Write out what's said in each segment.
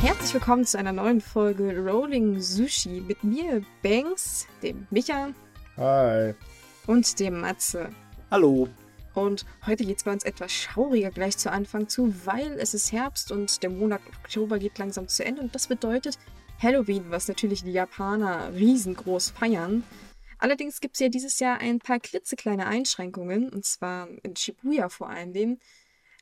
Herzlich willkommen zu einer neuen Folge Rolling Sushi mit mir, Banks, dem Micha Hi. und dem Matze. Hallo. Und heute geht es bei uns etwas schauriger gleich zu Anfang zu, weil es ist Herbst und der Monat Oktober geht langsam zu Ende. Und das bedeutet Halloween, was natürlich die Japaner riesengroß feiern. Allerdings gibt es ja dieses Jahr ein paar klitzekleine Einschränkungen, und zwar in Shibuya vor allem.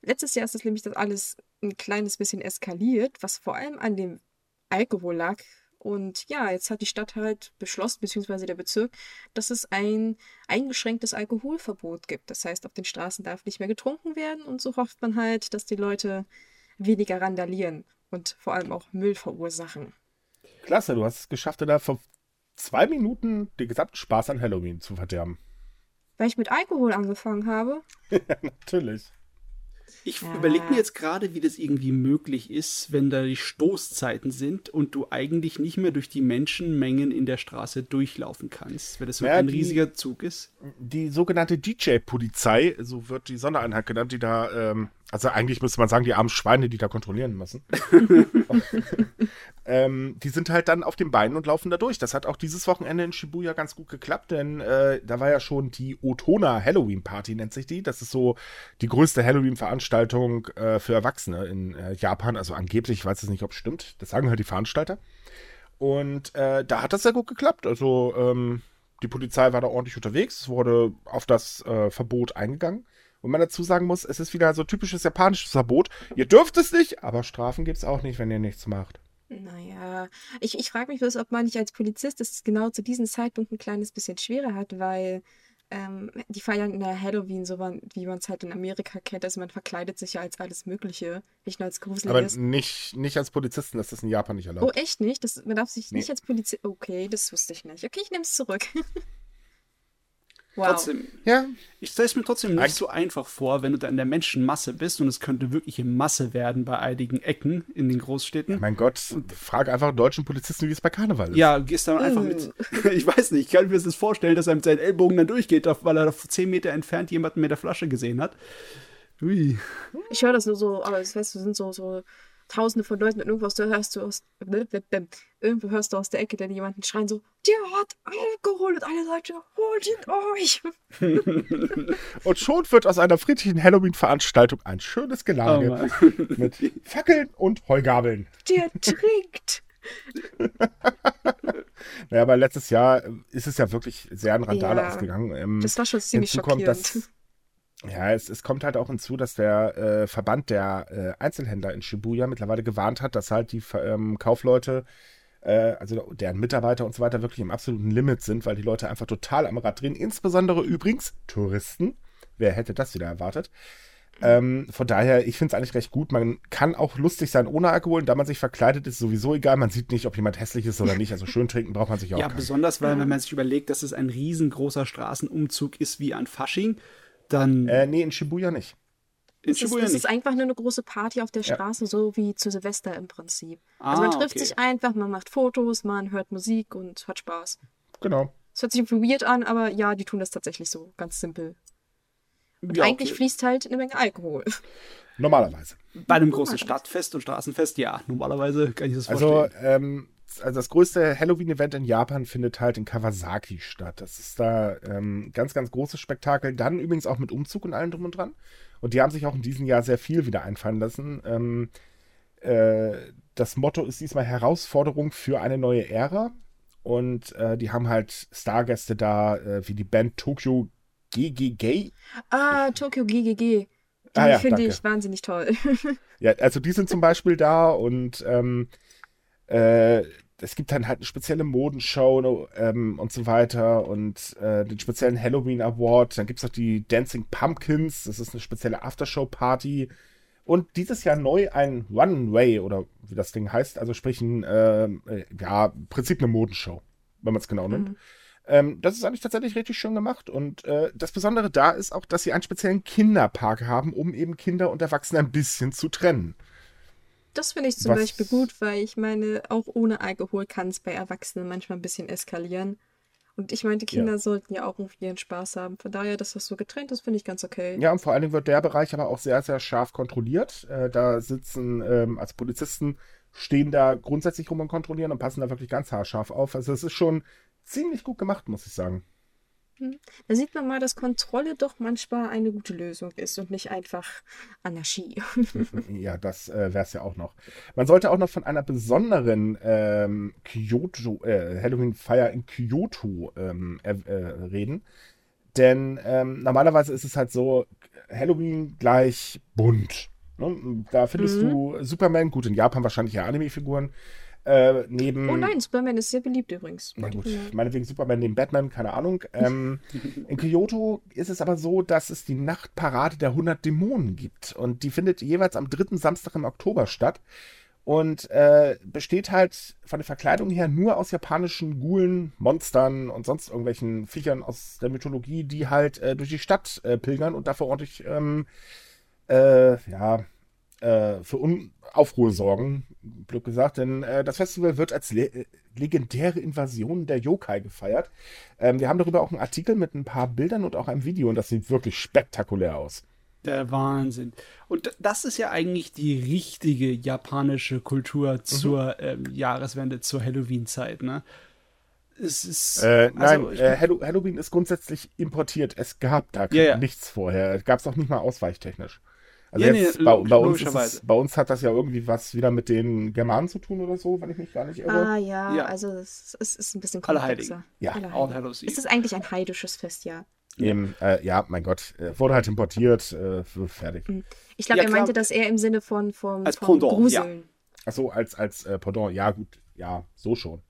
Letztes Jahr ist das nämlich das alles ein kleines bisschen eskaliert, was vor allem an dem Alkohol lag. Und ja, jetzt hat die Stadt halt beschlossen, beziehungsweise der Bezirk, dass es ein eingeschränktes Alkoholverbot gibt. Das heißt, auf den Straßen darf nicht mehr getrunken werden und so hofft man halt, dass die Leute weniger randalieren und vor allem auch Müll verursachen. Klasse, du hast es geschafft, da vor zwei Minuten den gesamten Spaß an Halloween zu verderben. Weil ich mit Alkohol angefangen habe. Natürlich. Ich Ja. überlege mir jetzt gerade, wie das irgendwie möglich ist, wenn da die Stoßzeiten sind und du eigentlich nicht mehr durch die Menschenmengen in der Straße durchlaufen kannst, weil das so Ja, ein die- riesiger Zug ist. Die sogenannte DJ-Polizei, so wird die Sondereinheit genannt, die da, ähm, also eigentlich müsste man sagen, die armen Schweine, die da kontrollieren müssen. ähm, die sind halt dann auf den Beinen und laufen da durch. Das hat auch dieses Wochenende in Shibuya ganz gut geklappt, denn äh, da war ja schon die Otona Halloween Party, nennt sich die. Das ist so die größte Halloween-Veranstaltung äh, für Erwachsene in äh, Japan. Also angeblich, ich weiß es nicht, ob es stimmt. Das sagen halt die Veranstalter. Und äh, da hat das sehr gut geklappt. Also ähm, die Polizei war da ordentlich unterwegs. Es wurde auf das äh, Verbot eingegangen. Und man dazu sagen muss, es ist wieder so typisches japanisches Verbot. Ihr dürft es nicht, aber Strafen gibt es auch nicht, wenn ihr nichts macht. Naja, ich, ich frage mich bloß, ob man nicht als Polizist es genau zu diesem Zeitpunkt ein kleines bisschen schwerer hat, weil ähm, die feiern in der Halloween so, wie man es halt in Amerika kennt. Also man verkleidet sich ja als alles Mögliche, nicht nur als Aber Gruseliges. nicht, nicht als Polizisten, das ist in Japan nicht Oh, erlaubt. echt nicht? Das, man darf sich Nee. nicht als Polizist. Okay, das wusste ich nicht. Okay, ich nehme es zurück. wow. Trotzdem, Ja, ich stelle es mir trotzdem nicht Eig- so einfach vor, wenn du da in der Menschenmasse bist und es könnte wirkliche Masse werden bei einigen Ecken in den Großstädten. mein Gott, frag einfach einen deutschen Polizisten, wie es bei Karneval ist. Ja, gehst dann einfach mit. Ich weiß nicht, ich kann mir das vorstellen, dass er mit seinen Ellbogen dann durchgeht, weil er 10 Meter entfernt jemanden mit der Flasche gesehen hat. Ui. Ich höre das nur so, aber das weißt du, sind so, so tausende von Leuten und irgendwas du hörst du aus irgendwo hörst du aus der Ecke dann jemanden schreien so, der hat Alkohol und alle Leute, holt ihn euch. Und schon wird aus einer friedlichen Halloween-Veranstaltung ein schönes Oh Gelage Mann. mit Fackeln und Heugabeln. Der trinkt. Naja, aber letztes Jahr äh, ist es ja wirklich sehr an Randale Ja, ausgegangen. Ähm, Das war schon ziemlich hinzu kommt, schockierend. dass- Ja, es, es kommt halt auch hinzu, dass der äh, Verband der äh, Einzelhändler in Shibuya mittlerweile gewarnt hat, dass halt die ähm, Kaufleute, äh, also deren Mitarbeiter und so weiter, wirklich im absoluten Limit sind, weil die Leute einfach total am Rad drehen. Insbesondere übrigens Touristen. Wer hätte das wieder erwartet? Ähm, von daher, ich finde es eigentlich recht gut. Man kann auch lustig sein ohne Alkohol. Und da man sich verkleidet, ist sowieso egal. Man sieht nicht, ob jemand hässlich ist oder nicht. Also schön trinken braucht man sich auch Ja, keinen. besonders, weil wenn man sich überlegt, dass es ein riesengroßer Straßenumzug ist wie an Fasching, dann Äh, nee, in Shibuya nicht. in Es ist, Shibuya es ist nicht. einfach nur eine große Party auf der Ja. Straße, so wie zu Silvester im Prinzip. also Ah, man trifft okay. sich einfach, man macht Fotos, man hört Musik und hat Spaß. Genau. Es hört sich irgendwie weird an, aber ja, die tun das tatsächlich so, ganz simpel. Und Ja, eigentlich okay. fließt halt eine Menge Alkohol. Normalerweise. Bei einem großen Stadtfest und Straßenfest, ja, normalerweise kann ich das Also, vorstellen. ähm, also das größte Halloween-Event in Japan findet halt in Kawasaki statt. Das ist da ähm, ganz, ganz großes Spektakel. Dann übrigens auch mit Umzug und allem drum und dran. Und die haben sich auch in diesem Jahr sehr viel wieder einfallen lassen. Ähm, äh, das Motto ist diesmal Herausforderung für eine neue Ära. Und äh, die haben halt Stargäste da, äh, wie die Band Tokyo GGG. Ah, Tokyo GGG. Die Ah ja, finde ich wahnsinnig toll. Ja, also die sind zum Beispiel da und ähm, äh, es gibt dann halt eine spezielle Modenshow ähm, und so weiter und äh, den speziellen Halloween Award. Dann gibt es auch die Dancing Pumpkins, das ist eine spezielle Aftershow-Party. Und dieses Jahr neu ein One-Way oder wie das Ding heißt, also sprich ein, ähm, äh, ja, im Prinzip eine Modenshow, wenn man es genau nimmt. Mhm. Ähm, das ist eigentlich tatsächlich richtig schön gemacht. Und äh, das Besondere da ist auch, dass sie einen speziellen Kinderpark haben, um eben Kinder und Erwachsene ein bisschen zu trennen. Das finde ich zum Was- Beispiel gut, weil ich meine, auch ohne Alkohol kann es bei Erwachsenen manchmal ein bisschen eskalieren. Und ich meine, die Kinder Ja. sollten ja auch irgendwie ihren Spaß haben. Von daher, dass das so getrennt ist, finde ich ganz okay. Ja, und vor allen Dingen wird der Bereich aber auch sehr, sehr scharf kontrolliert. Äh, da sitzen ähm, als Polizisten stehen da grundsätzlich rum und kontrollieren und passen da wirklich ganz haarscharf auf. Also es ist schon ziemlich gut gemacht, muss ich sagen. Da sieht man mal, dass Kontrolle doch manchmal eine gute Lösung ist und nicht einfach Anarchie. ja, das äh, wäre es ja auch noch. Man sollte auch noch von einer besonderen ähm, Kyoto, äh, Halloween-Feier in Kyoto ähm, äh, reden. Denn ähm, normalerweise ist es halt so, Halloween gleich bunt. Ne? Da findest mhm. du Superman, gut, in Japan wahrscheinlich ja Anime-Figuren. Äh, neben. Oh nein, Superman ist sehr beliebt übrigens. Na gut, meinetwegen Superman neben Batman, keine Ahnung. Ähm, in Kyoto ist es aber so, dass es die Nachtparade der 100 Dämonen gibt. Und die findet jeweils am dritten Samstag im Oktober statt. Und äh, besteht halt von der Verkleidung her nur aus japanischen Ghoulen, Monstern und sonst irgendwelchen Viechern aus der Mythologie, die halt äh, durch die Stadt äh, pilgern und dafür ordentlich, ähm, äh, ja, äh, für Un Aufruhr sorgen, blöd gesagt. Denn äh, das Festival wird als le legendäre Invasion der Yokai gefeiert. Ähm, wir haben darüber auch einen Artikel mit ein paar Bildern und auch einem Video und das sieht wirklich spektakulär aus. Der Wahnsinn. Und das ist ja eigentlich die richtige japanische Kultur mhm. zur mhm. ähm, Jahreswende, zur Halloween-Zeit, ne? Es ist. Äh, also, nein, äh, Halloween ist grundsätzlich importiert. Es gab da ja. nichts vorher. Gab es auch nicht mal ausweichtechnisch. Also ja, jetzt, nee, bei, bei, uns es, bei, uns hat das ja irgendwie was wieder mit den Germanen zu tun oder so, wenn ich mich gar nicht irre. Ah ja, ja. also es, es, ist ein bisschen komplexer. Ja. Ist es eigentlich ein heidisches Festjahr? Eben, äh, ja, mein Gott, äh, wurde halt importiert, äh, fertig. Hm. Ich glaube, ja, er meinte das eher im Sinne von vom, als vom Pendant, Gruseln. Ja. Achso, als, als äh, Pendant, ja gut, ja, so schon.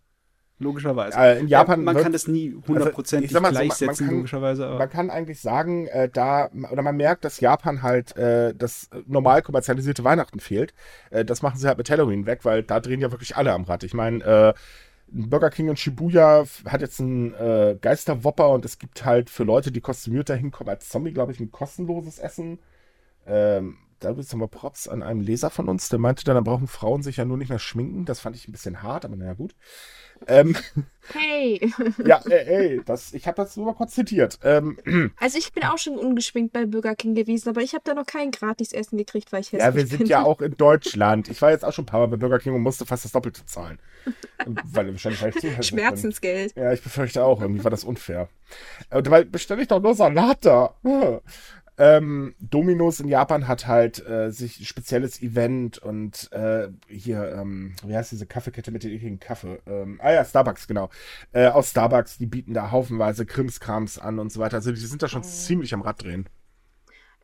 Logischerweise. Äh, in Japan ja, man wird, kann das nie also, hundertprozentig also, gleichsetzen, man, man kann, logischerweise. Aber. Man kann eigentlich sagen, äh, da, oder man merkt, dass Japan halt äh, das normal kommerzialisierte Weihnachten fehlt. Äh, das machen sie halt mit Halloween weg, weil da drehen ja wirklich alle am Rad. Ich meine, äh, Burger King in Shibuya hat jetzt einen äh, Geisterwopper und es gibt halt für Leute, die kostümiert da hinkommen als Zombie, glaube ich, ein kostenloses Essen. Ähm, da gibt es nochmal Props an einem Leser von uns, der meinte dann, da brauchen Frauen sich ja nur nicht mehr schminken. Das fand ich ein bisschen hart, aber naja, gut. Ähm, hey! ja, ey, ey das, ich habe das nur mal kurz zitiert. Ähm, also ich bin auch schon ungeschminkt bei Burger King gewesen, aber ich habe da noch kein Gratis-Essen gekriegt, weil ich hässlich bin. Ja, wir sind ja auch in Deutschland. Ich war jetzt auch schon ein paar Mal bei Burger King und musste fast das Doppelte zahlen. weil wahrscheinlich weil ich zu Schmerzensgeld. Bin. Ja, ich befürchte auch. Irgendwie war das unfair. Und weil bestelle ich doch nur Salat da. Ähm, Dominos in Japan hat halt äh, sich ein spezielles Event und äh, hier, ähm, wie heißt diese Kaffeekette mit den ekligen Kaffee? Ähm, ah ja, Starbucks, genau. Äh, aus Starbucks, die bieten da haufenweise Krimskrams an und so weiter. Also die sind da schon oh. ziemlich am Rad drehen.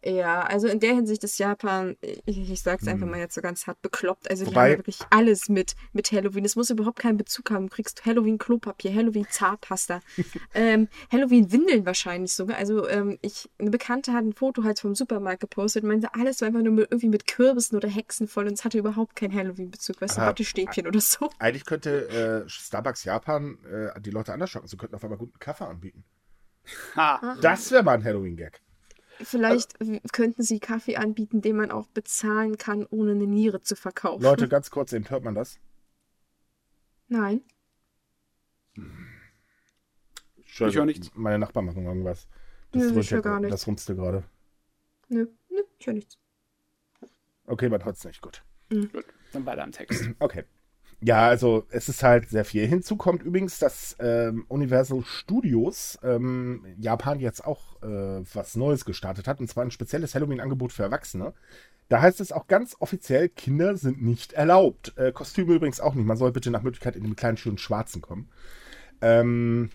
Ja, also in der Hinsicht ist Japan, ich, ich sag's einfach hm. mal jetzt so ganz hart bekloppt. Also Wobei, die haben wirklich alles mit, mit Halloween. Es muss überhaupt keinen Bezug haben. Du kriegst Halloween-Klopapier, Halloween-Zahnpasta, ähm, Halloween-Windeln wahrscheinlich sogar. Also ähm, ich, eine Bekannte hat ein Foto halt vom Supermarkt gepostet und meinte, alles war einfach nur mit, irgendwie mit Kürbissen oder Hexen voll und es hatte überhaupt keinen Halloween-Bezug, weißt du, Wattestäbchen oder so. Eigentlich könnte äh, Starbucks Japan äh, die Leute anders schocken. Sie könnten auf einmal guten Kaffee anbieten. Ha, das wäre mal ein Halloween-Gag. Vielleicht also, könnten sie Kaffee anbieten, den man auch bezahlen kann, ohne eine Niere zu verkaufen. Leute, ganz kurz eben, hört man das? Nein. Ich höre nichts. Meine Nachbarn machen irgendwas. Das, Nö, ich höre gar nichts. Das rumste gerade. Nö, nö, ich höre nichts. Okay, man hört es nicht. Gut. Mhm. Gut, dann weiter am Text. Okay. Ja, also es ist halt sehr viel. Hinzu kommt übrigens, dass ähm, Universal Studios ähm, Japan jetzt auch äh, was Neues gestartet hat, und zwar ein spezielles Halloween-Angebot für Erwachsene. Da heißt es auch ganz offiziell, Kinder sind nicht erlaubt. Äh, Kostüme übrigens auch nicht. Man soll bitte nach Möglichkeit in dem kleinen schönen Schwarzen kommen. Ähm,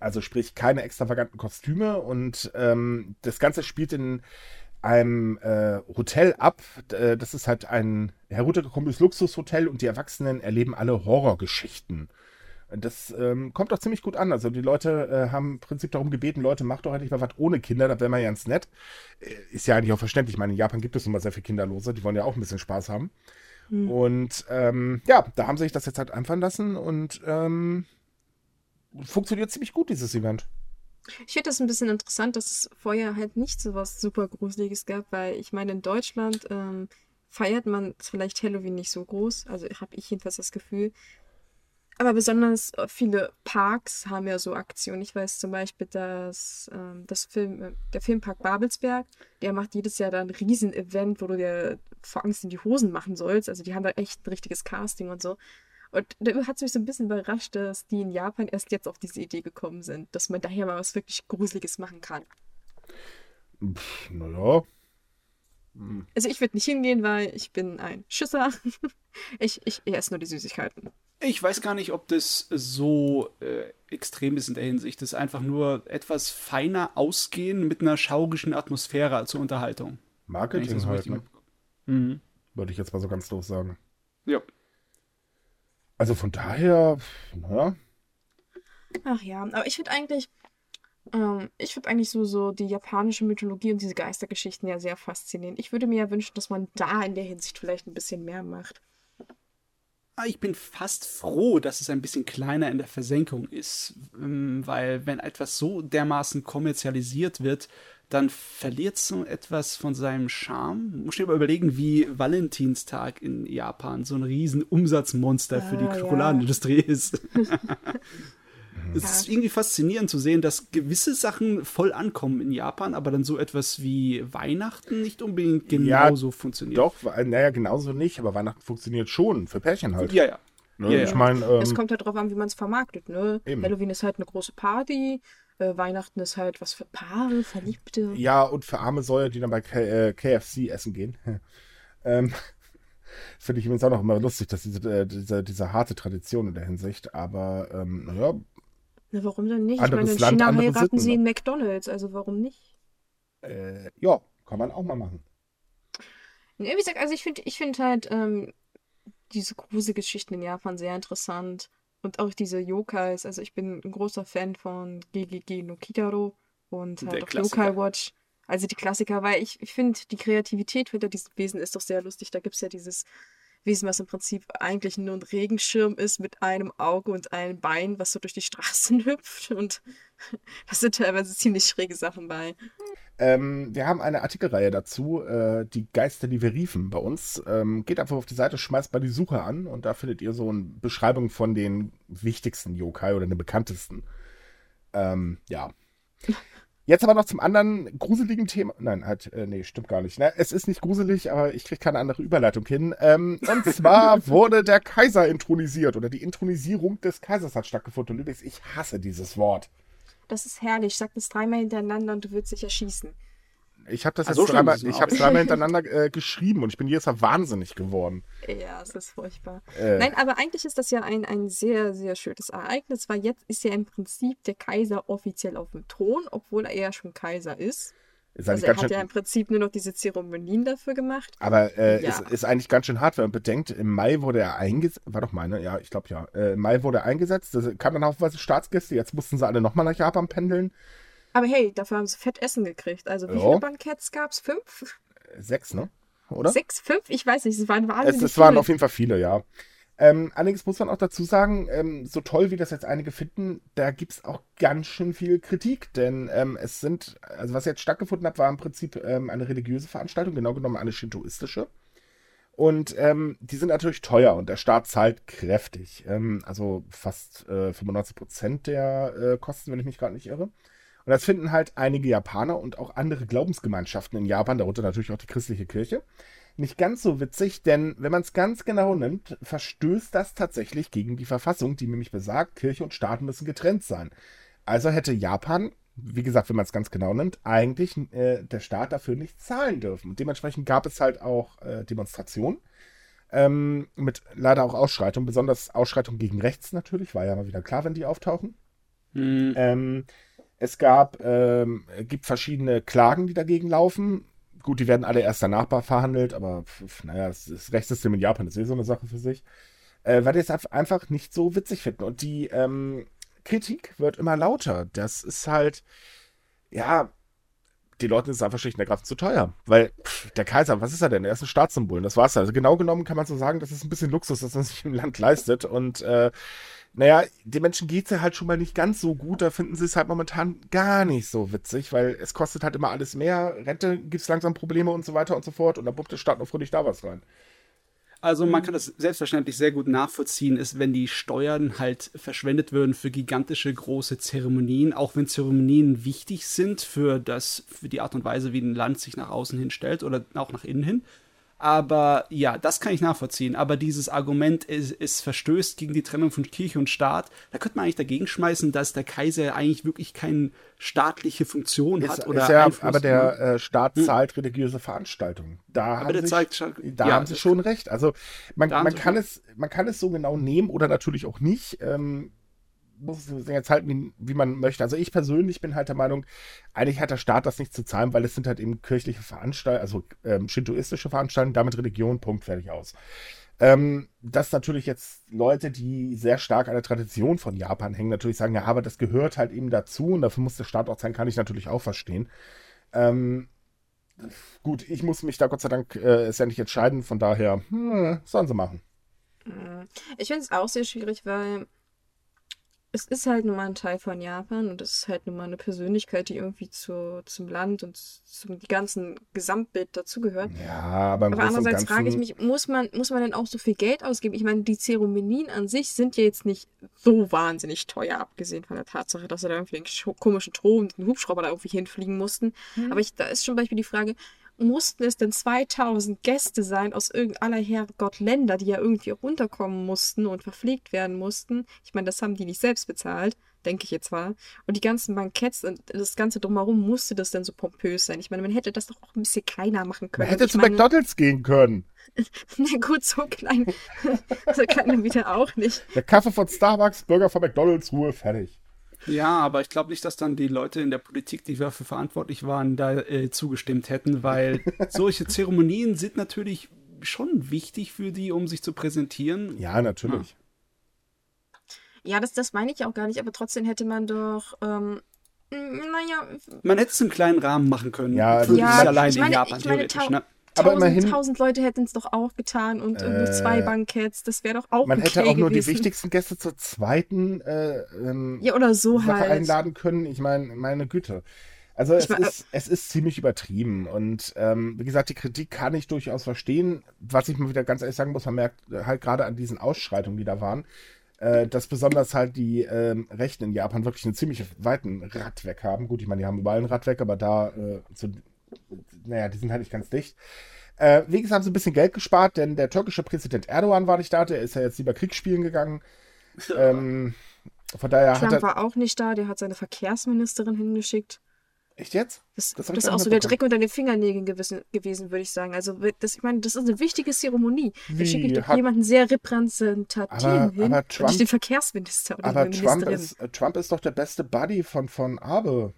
also sprich keine extravaganten Kostüme und ähm, das Ganze spielt in einem äh, Hotel ab. Äh, das ist halt ein heruntergekommenes Luxushotel und die Erwachsenen erleben alle Horrorgeschichten. Das ähm, kommt doch ziemlich gut an. Also die Leute äh, haben im Prinzip darum gebeten, Leute, macht doch endlich mal was ohne Kinder, da wäre man ganz nett. Äh, ist ja eigentlich auch verständlich. Ich meine, in Japan gibt es immer sehr viele Kinderlose, die wollen ja auch ein bisschen Spaß haben. Mhm. Und ähm, ja, da haben sie sich das jetzt halt einfallen lassen und ähm, funktioniert ziemlich gut, dieses Event. Ich finde das ein bisschen interessant, dass es vorher halt nicht so was super Gruseliges gab, weil ich meine, in Deutschland ähm, feiert man vielleicht Halloween nicht so groß. Also habe ich jedenfalls das Gefühl. Aber besonders äh, viele Parks haben ja so Aktionen. Ich weiß zum Beispiel, dass ähm, das Film, äh, der Filmpark Babelsberg, der macht jedes Jahr da ein Riesen-Event, wo du dir vor Angst in die Hosen machen sollst. Also die haben da echt ein richtiges Casting und so. Und da hat es mich so ein bisschen überrascht, dass die in Japan erst jetzt auf diese Idee gekommen sind, dass man daher mal was wirklich Gruseliges machen kann. Pff, naja. Also ich würde nicht hingehen, weil ich bin ein Schisser. ich, ich, ich esse nur die Süßigkeiten. Ich weiß gar nicht, ob das so äh, extrem ist in der Hinsicht. Das ist einfach nur etwas feiner ausgehen mit einer schaurischen Atmosphäre zur Unterhaltung. Marketing halt, ne? Mhm. Würde ich jetzt mal so ganz doof sagen. Ja. Also von daher, naja. Ach ja, aber ich finde eigentlich, ähm, ich finde eigentlich so, so die japanische Mythologie und diese Geistergeschichten ja sehr faszinierend. Ich würde mir ja wünschen, dass man da in der Hinsicht vielleicht ein bisschen mehr macht. Ah, Ich bin fast froh, dass es ein bisschen kleiner in der Versenkung ist, ähm, weil wenn etwas so dermaßen kommerzialisiert wird, dann verliert es so etwas von seinem Charme. Muss ich mir mal überlegen, wie Valentinstag in Japan so ein riesen Umsatzmonster für die Ah, ja. Schokoladenindustrie ist. Es ist irgendwie faszinierend zu sehen, dass gewisse Sachen voll ankommen in Japan, aber dann so etwas wie Weihnachten nicht unbedingt Ja, genauso funktioniert. Doch, naja, genauso nicht, aber Weihnachten funktioniert schon, für Pärchen halt. Ja, ja. Ne? ja, ich ja. meine, Es ähm, kommt halt drauf an, wie man es vermarktet, ne? Eben. Halloween ist halt eine große Party, äh, Weihnachten ist halt was für Paare, Verliebte. ja, und für arme Säue, die dann bei K äh, KFC essen gehen. ähm, Finde ich übrigens auch noch immer lustig, dass diese, äh, diese, diese harte Tradition in der Hinsicht, aber ähm, naja, Na, warum denn nicht? Ich meine, in Land, China heiraten Sitten, sie in McDonalds, also warum nicht? äh, ja, kann man auch mal machen. Nee, wie gesagt, also ich finde ich find halt ähm, diese Gruselgeschichten in Japan sehr interessant. Und auch diese Yokais. Also ich bin ein großer Fan von GGG no Kitaro und Der halt auch Klassiker. Yokai Watch. Also die Klassiker, weil ich, ich finde, die Kreativität hinter diesem Wesen ist doch sehr lustig. Da gibt es ja dieses Wesen, was im Prinzip eigentlich nur ein Regenschirm ist mit einem Auge und einem Bein, was so durch die Straßen hüpft. Und da sind teilweise ziemlich schräge Sachen bei. Ähm, wir haben eine Artikelreihe dazu, äh, die Geister, die wir riefen bei uns. Ähm, geht einfach auf die Seite, schmeißt mal die Suche an und da findet ihr so eine Beschreibung von den wichtigsten Yokai oder den bekanntesten. Ähm, ja. Jetzt aber noch zum anderen gruseligen Thema. Nein, halt, äh, nee, stimmt gar nicht. Ne? Es ist nicht gruselig, aber ich kriege keine andere Überleitung hin. Ähm, und zwar wurde der Kaiser intronisiert oder die Intronisierung des Kaisers hat stattgefunden. Und übrigens, ich hasse dieses Wort. Das ist herrlich. Sag das dreimal hintereinander und du würdest dich erschießen. Ich habe das Ah, jetzt so dreimal, ich nicht. dreimal hintereinander äh, geschrieben und ich bin jedes Mal wahnsinnig geworden. Ja, es ist furchtbar. Äh, Nein, aber eigentlich ist das ja ein, ein sehr, sehr schönes Ereignis, weil jetzt ist ja im Prinzip der Kaiser offiziell auf dem Thron, obwohl er ja schon Kaiser ist. Ist Also er hat ja im Prinzip nur noch diese Zeremonien dafür gemacht. aber äh, Ja. ist, ist eigentlich ganz schön hart, wenn man bedenkt, im Mai wurde er eingesetzt, war doch meine, ja, ich glaube ja, äh, im Mai wurde er eingesetzt, da kamen dann haufenweise Staatsgäste, jetzt mussten sie alle nochmal nach Japan pendeln. Aber hey, dafür haben sie fett Essen gekriegt. Also wie Ja. viele Banketts gab es? Fünf? Sechs, ne? Oder? Sechs? Fünf? Ich weiß nicht, es waren Es, wahnsinnig es waren viele. auf jeden Fall viele, ja. Ähm, allerdings muss man auch dazu sagen, ähm, so toll wie das jetzt einige finden, da gibt es auch ganz schön viel Kritik, denn ähm, es sind, also was jetzt stattgefunden hat, war im Prinzip ähm, eine religiöse Veranstaltung, genau genommen eine shintoistische. Und ähm, die sind natürlich teuer und der Staat zahlt kräftig. Ähm, also fast äh, 95 Prozent der äh, Kosten, wenn ich mich gerade nicht irre. Und das finden halt einige Japaner und auch andere Glaubensgemeinschaften in Japan, darunter natürlich auch die christliche Kirche, nicht ganz so witzig, denn wenn man es ganz genau nimmt, verstößt das tatsächlich gegen die Verfassung, die nämlich besagt, Kirche und Staat müssen getrennt sein. Also hätte Japan, wie gesagt, wenn man es ganz genau nimmt, eigentlich äh, der Staat dafür nicht zahlen dürfen. Und dementsprechend gab es halt auch äh, Demonstrationen. Ähm, mit leider auch Ausschreitungen, besonders Ausschreitungen gegen rechts natürlich, war ja mal wieder klar, wenn die auftauchen. Hm. Ähm, es gab, ähm, gibt verschiedene Klagen, die dagegen laufen. Gut, die werden alle erst danach verhandelt, aber pf, naja, das, Rechtssystem in Japan ist eh so eine Sache für sich. Äh, weil die es einfach- nicht so witzig finden. Und die ähm, Kritik wird immer lauter. Das ist halt, ja, die Leute ist es einfach schlicht und ergreifend zu teuer. Weil pf, der Kaiser, was ist er denn? Er ist ein Staatssymbol. Das war's. Also genau genommen kann man so sagen, das ist ein bisschen Luxus, dass man sich im Land leistet. Und äh, naja, den Menschen geht's ja halt schon mal nicht ganz so gut. Da finden sie es halt momentan gar nicht so witzig, weil es kostet halt immer alles mehr. Rente gibt's langsam Probleme und so weiter und so fort. Und da pumpt der Staat noch fröhlich da was rein. Also man kann das selbstverständlich sehr gut nachvollziehen, ist, wenn die Steuern halt verschwendet würden für gigantische große Zeremonien, auch wenn Zeremonien wichtig sind für das, für die Art und Weise, wie ein Land sich nach außen hin stellt oder auch nach innen hin. Aber ja, das kann ich nachvollziehen. Aber dieses Argument, es, es verstößt gegen die Trennung von Kirche und Staat, da könnte man eigentlich dagegen schmeißen, dass der Kaiser eigentlich wirklich keine staatliche Funktion Ist, hat. Oder ist ja, aber der äh, Staat zahlt religiöse Veranstaltungen. Da haben sich, zeigt da ja, haben sie schon recht. Also man, man, kann es, man kann es so genau nehmen oder natürlich auch nicht. Ähm, muss es jetzt halten, wie, wie man möchte. Also ich persönlich bin halt der Meinung, eigentlich hat der Staat das nicht zu zahlen, weil es sind halt eben kirchliche Veranstaltungen, also ähm, shintoistische Veranstaltungen, damit Religion, Punkt, fertig aus. Ähm, dass natürlich jetzt Leute, die sehr stark an der Tradition von Japan hängen, natürlich sagen, ja, aber das gehört halt eben dazu und dafür muss der Staat auch sein, kann ich natürlich auch verstehen. Ähm, gut, ich muss mich da Gott sei Dank äh, ist ja nicht entscheiden, von daher, hm, sollen sie machen. Ich finde es auch sehr schwierig, weil es ist halt nun mal ein Teil von Japan und es ist halt nun mal eine Persönlichkeit, die irgendwie zu, zum Land und zum ganzen Gesamtbild dazugehört. Ja, aber im Aber andererseits frage ich Ganzen- mich, muss man, muss man denn auch so viel Geld ausgeben? Ich meine, die Zeremonien an sich sind ja jetzt nicht so wahnsinnig teuer, abgesehen von der Tatsache, dass sie da irgendwie einen komischen Thron und einen Hubschrauber da irgendwie hinfliegen mussten. Aber ich, da ist schon Beispiel die Frage, mussten es denn 2000 Gäste sein aus irgendeiner Herrgott Länder, die ja irgendwie runterkommen mussten und verpflegt werden mussten? Ich meine, das haben die nicht selbst bezahlt, denke ich jetzt mal. Und die ganzen Banketts und das Ganze drumherum musste das dann so pompös sein. Ich meine, man hätte das doch auch ein bisschen kleiner machen können. Man hätte ich zu meine, McDonalds gehen können. Na gut, so klein. so klein wieder auch nicht. Der Kaffee von Starbucks, Burger von McDonalds, Ruhe, fertig. Ja, aber ich glaube nicht, dass dann die Leute in der Politik, die dafür verantwortlich waren, da äh, zugestimmt hätten, weil solche Zeremonien sind natürlich schon wichtig für die, um sich zu präsentieren. Ja, natürlich. Ja, das, das meine ich auch gar nicht, aber trotzdem hätte man doch, ähm, naja, Man hätte es im kleinen Rahmen machen können. Ja, für Ja, sich allein ich in meine- Japan ich meine, theoretisch. Ne? Aber tausend, immerhin- tausend Leute hätten es doch auch getan und äh, nur zwei Äh, Banketts, das wäre doch auch Man hätte okay auch nur die wichtigsten Gäste zur zweiten äh, ähm, Ja, oder so Sache halt. einladen können. Ich meine, meine Güte. Also es, mein, äh, ist, es ist ziemlich übertrieben. Und ähm, wie gesagt, die Kritik kann ich durchaus verstehen. Was ich mal wieder ganz ehrlich sagen muss, man merkt äh, halt gerade an diesen Ausschreitungen, die da waren, äh, dass besonders halt die ähm, Rechten in Japan wirklich einen ziemlich weiten Radweg haben. Gut, ich meine, die haben überall einen Radweg, aber da, äh, so, naja, die sind halt nicht ganz dicht. Äh, gesagt, haben sie ein bisschen Geld gespart, denn der türkische Präsident Erdogan war nicht da, der ist ja jetzt lieber Kriegsspielen gegangen. ähm, von daher hat Trump er. war auch nicht da, der hat seine Verkehrsministerin hingeschickt. Echt jetzt? Das, Das das, ist auch so der. Dreck unter den Fingernägeln gewesen, gewesen würde ich sagen. Also, das, ich meine, das ist eine wichtige Zeremonie. Da Wie? schicke ich doch Hat- jemanden sehr repräsentativen Aber- hin. aber Trump- nicht den Verkehrsminister oder Aber Trump Ministerin. ist, Trump ist doch der beste Buddy von, von Abe.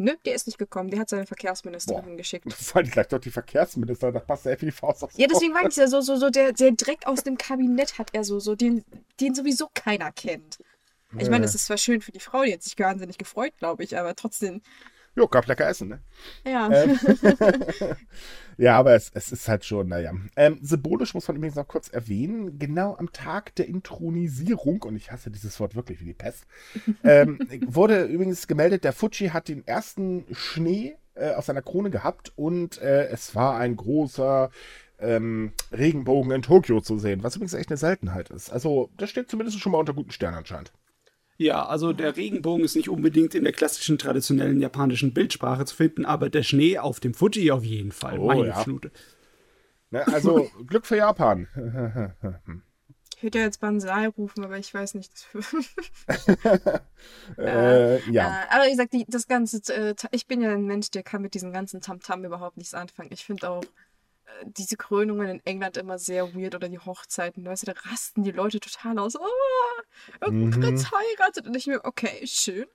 Nö, der ist nicht gekommen. Der hat seine Verkehrsministerin Boah. hingeschickt. Vor allem gleich doch die Verkehrsminister, das passt ja wie die Faust aufs Ja, deswegen war ich ja so, so, so, der, der Dreck aus dem Kabinett hat er so, so, den, den sowieso keiner kennt. Ich meine, es ist zwar schön für die Frau, die hat sich wahnsinnig gefreut, glaube ich, aber trotzdem, Jo, gab lecker Essen, ne? ja. Ähm, ja, aber es, es ist halt schon, naja. Ähm, symbolisch muss man übrigens noch kurz erwähnen, genau am Tag der Intronisierung, und ich hasse dieses Wort wirklich wie die Pest, ähm, wurde übrigens gemeldet, der Fuji hat den ersten Schnee äh, auf seiner Krone gehabt und äh, es war ein großer ähm, Regenbogen in Tokio zu sehen, was übrigens echt eine Seltenheit ist. Also, das steht zumindest schon mal unter guten Sternen anscheinend. Ja, also der Regenbogen ist nicht unbedingt in der klassischen traditionellen japanischen Bildsprache zu finden, aber der Schnee auf dem Fuji auf jeden Fall. Oh, Meine ja. Flute. Ne? Also, Glück für Japan. Ich würde ja jetzt Banzai rufen, aber ich weiß nicht. äh, ja. Äh, aber wie gesagt, die, das ganze, äh, ich bin ja ein Mensch, der kann mit diesem ganzen Tamtam überhaupt nichts anfangen. Ich finde auch äh, diese Krönungen in England immer sehr weird oder die Hochzeiten. Weißt du, da rasten die Leute total aus. Oh, irgendein Mhm. Prinz heiratet. Und ich mir, okay, schön.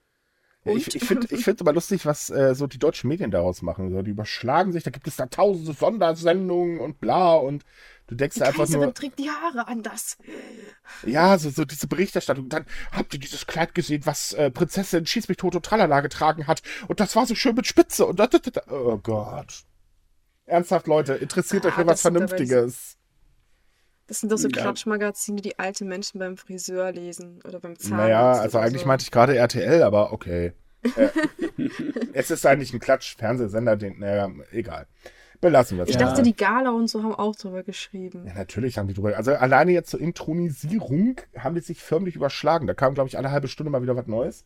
Und? Ich, ich finde ich find aber lustig, was äh, so die deutschen Medien daraus machen. So, die überschlagen sich, da gibt es da tausende Sondersendungen und bla und du denkst Die dir einfach Kaiserin nur, trägt die Haare anders. ja, so, so diese Berichterstattung. Dann habt ihr dieses Kleid gesehen, was äh, Prinzessin Schieß mich tot und Tralala getragen hat und das war so schön mit Spitze und da, da, da, da. oh Gott. Ernsthaft, Leute, interessiert Ah, euch für was sind aber Vernünftiges. Das sind doch so Ja. Klatschmagazine, die alte Menschen beim Friseur lesen oder beim Zahnarzt. Naja, also eigentlich so. meinte ich gerade RTL, aber okay. Äh, es ist eigentlich ein Klatsch-Fernsehsender, den, naja, egal. Belassen wir es. Ich Ja. dachte, die Gala und so haben auch drüber geschrieben. Ja, natürlich haben die drüber. Also alleine jetzt zur Intronisierung haben die sich förmlich überschlagen. Da kam, glaube ich, alle halbe Stunde mal wieder was Neues.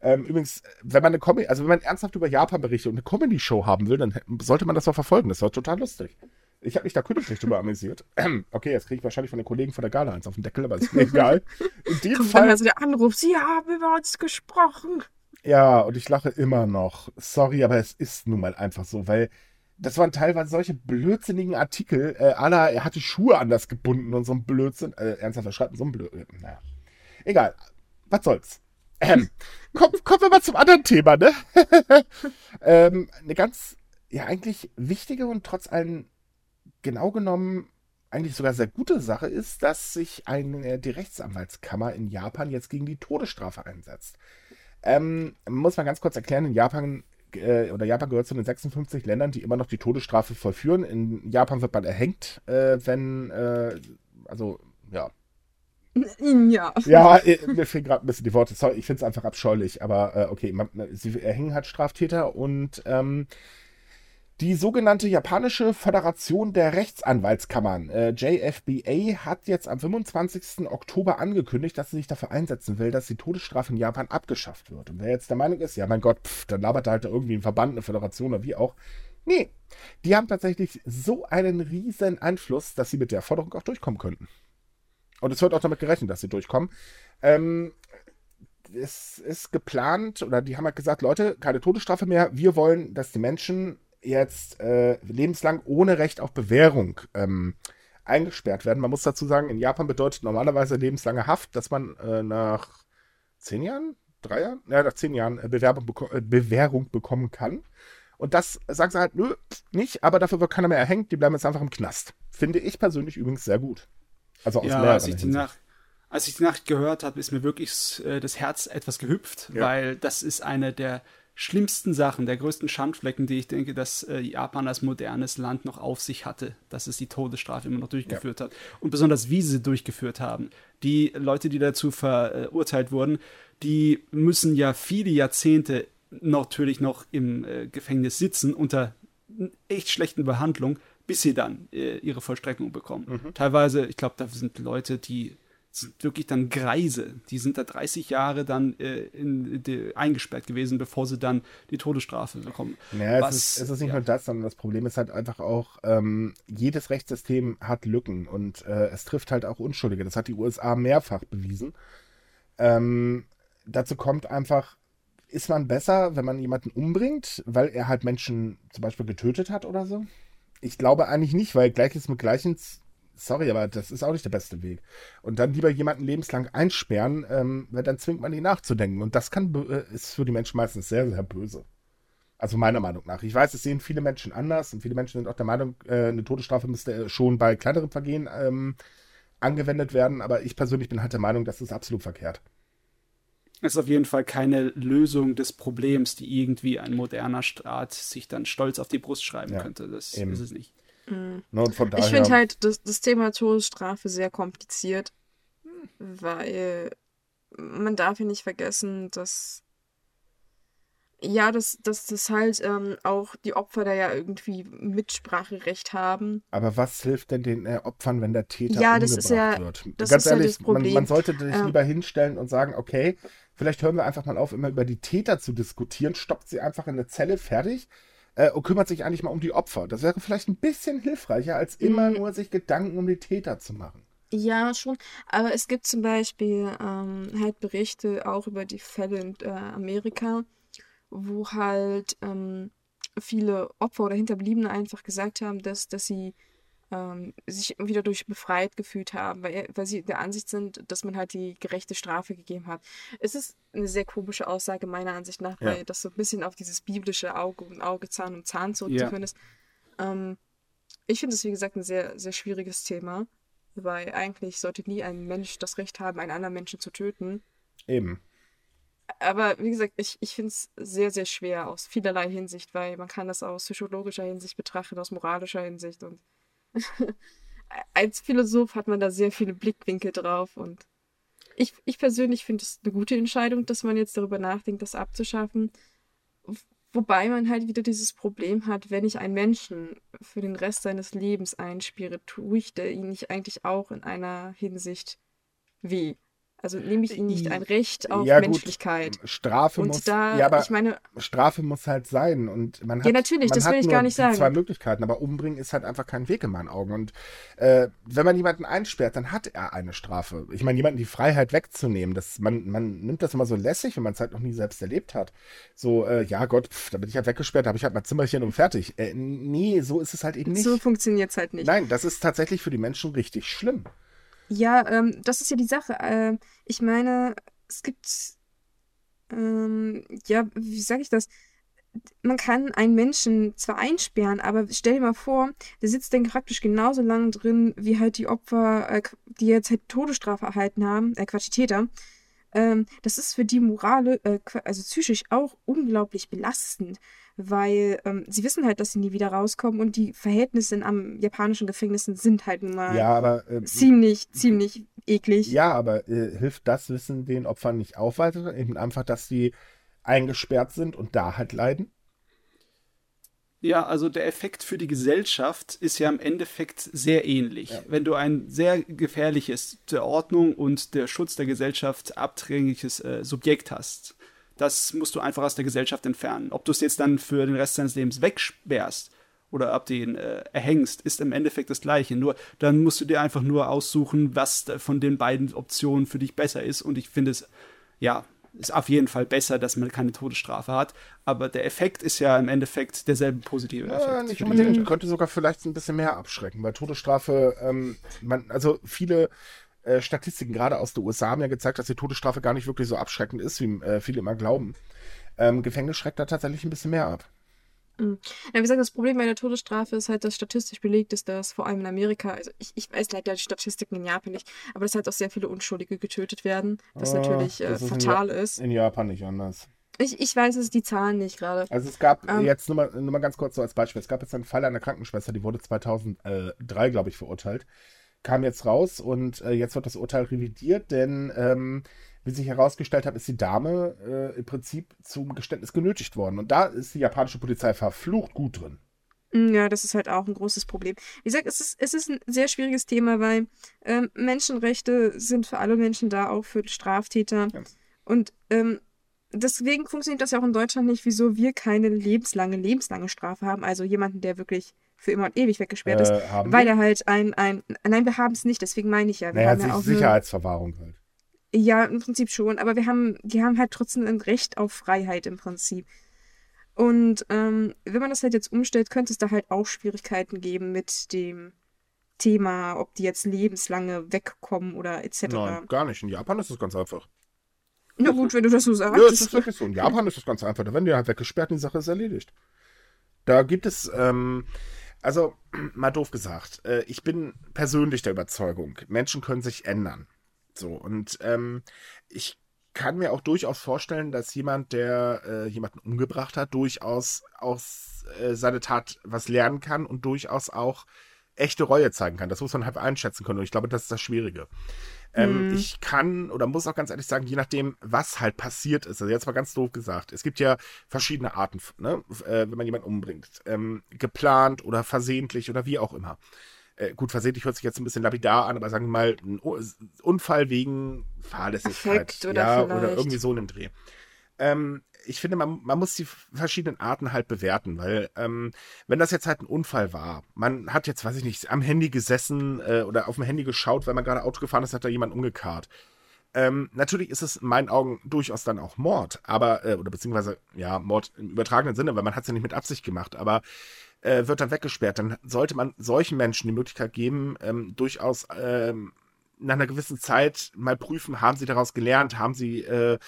Ähm, übrigens, wenn man eine Comedy, also wenn man ernsthaft über Japan berichtet und eine Comedy-Show haben will, dann sollte man das doch verfolgen. Das war total lustig. Ich habe mich da künstlich drüber amüsiert. okay, jetzt kriege ich wahrscheinlich von den Kollegen von der Gala eins auf den Deckel, aber ist mir egal. In dem Kommt Fall. also der Anruf, Sie haben über uns gesprochen. Ja, und ich lache immer noch. Sorry, aber es ist nun mal einfach so, weil das waren teilweise solche blödsinnigen Artikel. Äh, Anna, er hat die Schuhe anders gebunden und so ein Blödsinn. Äh, ernsthaft, was schreibt so ein Blödsinn? Naja. Egal. Was soll's. Ähm, komm, kommen wir mal zum anderen Thema, ne? ähm, eine ganz, ja, eigentlich wichtige und trotz allem genau genommen eigentlich sogar sehr gute Sache ist, dass sich eine, die Rechtsanwaltskammer in Japan jetzt gegen die Todesstrafe einsetzt. Ähm, muss man ganz kurz erklären, in Japan äh, oder Japan gehört zu den 56 Ländern, die immer noch die Todesstrafe vollführen. In Japan wird man erhängt, äh, wenn, äh, also, ja. Ja. Ja, äh, mir fehlen gerade ein bisschen die Worte. Sorry, ich finde es einfach abscheulich, aber äh, okay, man, sie erhängen halt Straftäter und ähm, die sogenannte japanische Föderation der Rechtsanwaltskammern, äh, JFBA, hat jetzt am 25. Oktober angekündigt, dass sie sich dafür einsetzen will, dass die Todesstrafe in Japan abgeschafft wird. Und wer jetzt der Meinung ist, ja mein Gott, pff, dann labert da halt irgendwie ein Verband, eine Föderation oder wie auch. Nee, die haben tatsächlich so einen riesen Einfluss, dass sie mit der Forderung auch durchkommen könnten. Und es wird auch damit gerechnet, dass sie durchkommen. Ähm, es ist geplant, oder die haben halt gesagt, Leute, keine Todesstrafe mehr. Wir wollen, dass die Menschen jetzt äh, lebenslang ohne Recht auf Bewährung ähm, eingesperrt werden. Man muss dazu sagen, in Japan bedeutet normalerweise lebenslange Haft, dass man äh, nach zehn Jahren, drei Jahren, ja, nach zehn Jahren äh, beko äh, Bewährung bekommen kann. Und das sagen sie halt, nö, nicht, aber dafür wird keiner mehr erhängt, die bleiben jetzt einfach im Knast. Finde ich persönlich übrigens sehr gut. Also aus ja, mehreren als ich, die Hinsicht. Nach als ich die Nachricht gehört habe, ist mir wirklich äh, das Herz etwas gehüpft, Ja. weil das ist eine der schlimmsten Sachen, der größten Schandflecken, die ich denke, dass äh, Japan als modernes Land noch auf sich hatte, dass es die Todesstrafe immer noch durchgeführt hat. Und besonders wie sie sie durchgeführt haben. Die Leute, die dazu verurteilt wurden, die müssen ja viele Jahrzehnte natürlich noch im äh, Gefängnis sitzen unter echt schlechten Behandlung, bis sie dann äh, ihre Vollstreckung bekommen. Teilweise, ich glaube, da sind Leute, die sind wirklich dann Greise. Die sind da 30 Jahre dann äh, in, de, eingesperrt gewesen, bevor sie dann die Todesstrafe bekommen. Ja, Was- es, ist, es ist nicht ja. nur das, sondern das Problem ist halt einfach auch, ähm, jedes Rechtssystem hat Lücken und äh, es trifft halt auch Unschuldige. Das hat die USA mehrfach bewiesen. Ähm, dazu kommt einfach, ist man besser, wenn man jemanden umbringt, weil er halt Menschen zum Beispiel getötet hat oder so? Ich glaube eigentlich nicht, weil Gleiches mit Gleichen, sorry, aber das ist auch nicht der beste Weg. Und dann lieber jemanden lebenslang einsperren, ähm, weil dann zwingt man ihn nachzudenken. Und das kann, äh, ist für die Menschen meistens sehr, sehr böse. Also meiner Meinung nach. Ich weiß, es sehen viele Menschen anders und viele Menschen sind auch der Meinung, äh, eine Todesstrafe müsste äh, schon bei kleineren Vergehen ähm, angewendet werden, aber ich persönlich bin halt der Meinung, das ist absolut verkehrt. Es ist auf jeden Fall keine Lösung des Problems, die irgendwie ein moderner Staat sich dann stolz auf die Brust schreiben Ja, könnte. Das eben. ist es nicht. Und von daher, Ich finde halt das, das Thema Todesstrafe sehr kompliziert, weil man darf ja nicht vergessen, dass ja, dass, dass das halt ähm, auch die Opfer da ja irgendwie Mitspracherecht haben. aber was hilft denn den äh, Opfern, wenn der Täter Ja, das ist ja- wird? das Ganz ist ja ehrlich, das Problem. Man, man sollte sich Ähm. lieber hinstellen und sagen, okay, vielleicht hören wir einfach mal auf, immer über die Täter zu diskutieren, stoppt sie einfach in eine Zelle fertig äh, und kümmert sich eigentlich mal um die Opfer. Das wäre vielleicht ein bisschen hilfreicher, als immer Mhm. nur sich Gedanken um die Täter zu machen. Ja, schon. Aber es gibt zum Beispiel ähm, halt Berichte auch über die Fälle in äh, Amerika, wo halt ähm, viele Opfer oder Hinterbliebene einfach gesagt haben, dass, dass sie ähm, sich wieder durch befreit gefühlt haben, weil, weil sie der Ansicht sind, dass man halt die gerechte Strafe gegeben hat. Es ist eine sehr komische Aussage meiner Ansicht nach, Ja. weil das so ein bisschen auf dieses biblische Auge und Auge, Zahn um Zahn zurückzuführen ist. Ähm, ich finde es, wie gesagt, ein sehr, sehr schwieriges Thema, weil eigentlich sollte nie ein Mensch das Recht haben, einen anderen Menschen zu töten. Eben. Aber wie gesagt, ich, ich finde es sehr, sehr schwer aus vielerlei Hinsicht, weil man kann das aus psychologischer Hinsicht betrachten, aus moralischer Hinsicht und als Philosoph hat man da sehr viele Blickwinkel drauf und ich, ich persönlich finde es eine gute Entscheidung, dass man jetzt darüber nachdenkt, das abzuschaffen. Wobei man halt wieder dieses Problem hat, wenn ich einen Menschen für den Rest seines Lebens einsperre, tue ich der ihn nicht eigentlich auch in einer Hinsicht weh. Also nehme ich ihnen nicht ein Recht auf Ja, gut, Menschlichkeit. Strafe Und muss, da, ja, aber ich meine, Strafe muss halt sein und man hat, Ja, natürlich, man das hat will ich gar nicht sagen. zwei Möglichkeiten, aber umbringen ist halt einfach kein Weg in meinen Augen und äh, wenn man jemanden einsperrt, dann hat er eine Strafe. Ich meine, jemanden die Freiheit wegzunehmen, das, man, man nimmt das immer so lässig, wenn man es halt noch nie selbst erlebt hat. So, äh, ja Gott, pff, da bin ich halt weggesperrt, da habe ich halt mein Zimmerchen und fertig. Äh, nee, so ist es halt eben nicht. so funktioniert es halt nicht. Nein, das ist tatsächlich für die Menschen richtig schlimm. Ja, ähm, das ist ja die Sache. Ähm, ich meine, es gibt, ähm, ja, wie sage ich das? Man kann einen Menschen zwar einsperren, aber stell dir mal vor, der sitzt dann praktisch genauso lang drin, wie halt die Opfer, äh, die jetzt halt Todesstrafe erhalten haben, äh, Quatsch, die Täter. Ähm, das ist für die Morale, äh, also psychisch auch unglaublich belastend, weil ähm, sie wissen halt, dass sie nie wieder rauskommen und die Verhältnisse in am japanischen Gefängnissen sind halt nun mal Ja, aber äh, ziemlich, ziemlich eklig. Ja, aber äh, hilft das Wissen den Opfern nicht auch weiter? Eben einfach, dass sie eingesperrt sind und da halt leiden? Ja, also der Effekt für die Gesellschaft ist ja im Endeffekt sehr ähnlich. Wenn du ein sehr gefährliches der Ordnung und der Schutz der Gesellschaft abdringliches äh, Subjekt hast, das musst du einfach aus der Gesellschaft entfernen. Ob du es jetzt dann für den Rest deines Lebens wegsperrst oder ob du ihn äh, erhängst, ist im Endeffekt das Gleiche. Nur dann musst du dir einfach nur aussuchen, was von den beiden Optionen für dich besser ist. Und ich finde es, ja, ist auf jeden Fall besser, dass man keine Todesstrafe hat. Aber der Effekt ist ja im Endeffekt derselbe positive Effekt. Ja, nicht unbedingt. Könnte sogar vielleicht ein bisschen mehr abschrecken, weil Todesstrafe, ähm, man, also viele äh, Statistiken gerade aus den USA haben ja gezeigt, dass die Todesstrafe gar nicht wirklich so abschreckend ist, wie äh, viele immer glauben. Ähm, Gefängnis schreckt da tatsächlich ein bisschen mehr ab. Ja, wie gesagt, das Problem bei der Todesstrafe ist halt, dass statistisch belegt ist, dass vor allem in Amerika, also ich, ich weiß leider die Statistiken in Japan nicht, aber dass halt auch sehr viele Unschuldige getötet werden, was Ah, natürlich äh, fatal ist. In Japan nicht anders. Ich, ich weiß es, die Zahlen nicht gerade. Also es gab Ähm. jetzt nur mal, nur mal ganz kurz so als Beispiel, es gab jetzt einen Fall einer Krankenschwester, die wurde 2003, glaube ich, verurteilt. Kam jetzt raus und äh, jetzt wird das Urteil revidiert, denn ähm, wie sich herausgestellt hat, ist die Dame äh, im Prinzip zum Geständnis genötigt worden. Und da ist die japanische Polizei verflucht gut drin. Mm, Ja, das ist halt auch ein großes Problem. Wie gesagt, es ist, es ist ein sehr schwieriges Thema, weil ähm, Menschenrechte sind für alle Menschen da, auch für Straftäter. Ja. Und ähm, deswegen funktioniert das ja auch in Deutschland nicht, wieso wir keine lebenslange, lebenslange Strafe haben. Also jemanden, der wirklich für immer und ewig weggesperrt ist. Äh, haben Weil wir? er halt ein, ein. Nein, wir haben es nicht, deswegen meine ich ja. Wir Naja, haben ja auch Sicherheitsverwahrung halt. Ja, im Prinzip schon, aber wir haben, die haben halt trotzdem ein Recht auf Freiheit im Prinzip. Und ähm, wenn man das halt jetzt umstellt, könnte es da halt auch Schwierigkeiten geben mit dem Thema, ob die jetzt lebenslange wegkommen oder etc. Nein, gar nicht. In Japan ist das ganz einfach. Na gut, wenn du das so Ja, sagst. es ist wirklich so. In Japan ist das ganz einfach. Da werden die halt weggesperrt und die Sache ist erledigt. Da gibt es, ähm, also mal doof gesagt, äh, ich bin persönlich der Überzeugung, Menschen können sich ändern. So, und ähm, ich kann mir auch durchaus vorstellen, dass jemand, der äh, jemanden umgebracht hat, durchaus aus äh, seiner Tat was lernen kann und durchaus auch echte Reue zeigen kann. Das muss man halt einschätzen können. Und ich glaube, das ist das Schwierige. Ähm, Mhm. Ich kann oder muss auch ganz ehrlich sagen, je nachdem, was halt passiert ist, also jetzt mal ganz doof gesagt, es gibt ja verschiedene Arten, ne, äh, wenn man jemanden umbringt. Ähm, geplant oder versehentlich oder wie auch immer. Äh, gut, versehentlich hört sich jetzt ein bisschen lapidar an, aber sagen wir mal, ein Unfall wegen Fahrlässigkeit. Affekt oder ja, oder irgendwie so in dem Dreh. Ähm, ich finde, man, man muss die verschiedenen Arten halt bewerten, weil ähm, wenn das jetzt halt ein Unfall war, man hat jetzt, weiß ich nicht, am Handy gesessen äh, oder auf dem Handy geschaut, weil man gerade Auto gefahren ist, hat da jemand umgekarrt. Ähm, natürlich ist es in meinen Augen durchaus dann auch Mord, aber, äh, oder beziehungsweise, ja, Mord im übertragenen Sinne, weil man hat es ja nicht mit Absicht gemacht, aber äh, wird dann weggesperrt, dann sollte man solchen Menschen die Möglichkeit geben, ähm, durchaus ähm, nach einer gewissen Zeit mal prüfen, haben sie daraus gelernt, haben sie äh,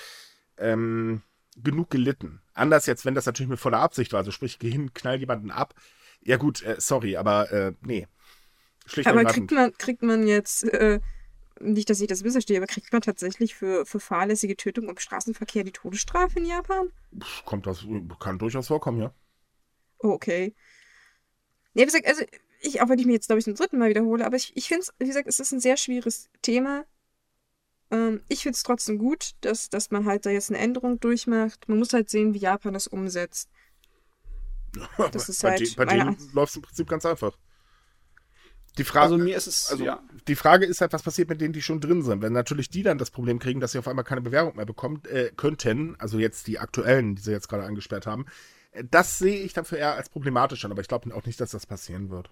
ähm, genug gelitten. Anders jetzt, wenn das natürlich mit voller Absicht war, also sprich, geh hin, knall jemanden ab. Ja gut, äh, sorry, aber äh, nee. Schlicht und Aber kriegt man, kriegt man jetzt, äh, nicht, dass ich das missverstehe, aber kriegt man tatsächlich für, für fahrlässige Tötung im Straßenverkehr die Todesstrafe in Japan? Kommt das, kann durchaus vorkommen, ja. Oh, okay. Ja, wie gesagt, also ich, auch wenn ich mich jetzt, glaube ich, zum dritten Mal wiederhole, aber ich, ich finde es, wie gesagt, es ist ein sehr schwieriges Thema. Ähm, ich finde es trotzdem gut, dass, dass man halt da jetzt eine Änderung durchmacht. Man muss halt sehen, wie Japan das umsetzt. Das ist bei halt bei denen läuft es im Prinzip ganz einfach. Die Frage, Also mir ist es, also ja. die Frage ist halt, was passiert mit denen, die schon drin sind? Wenn natürlich die dann das Problem kriegen, dass sie auf einmal keine Bewerbung mehr bekommen äh, könnten, also jetzt die aktuellen, die sie jetzt gerade angesperrt haben, äh, das sehe ich dann für eher als problematisch an, aber ich glaube auch nicht, dass das passieren wird.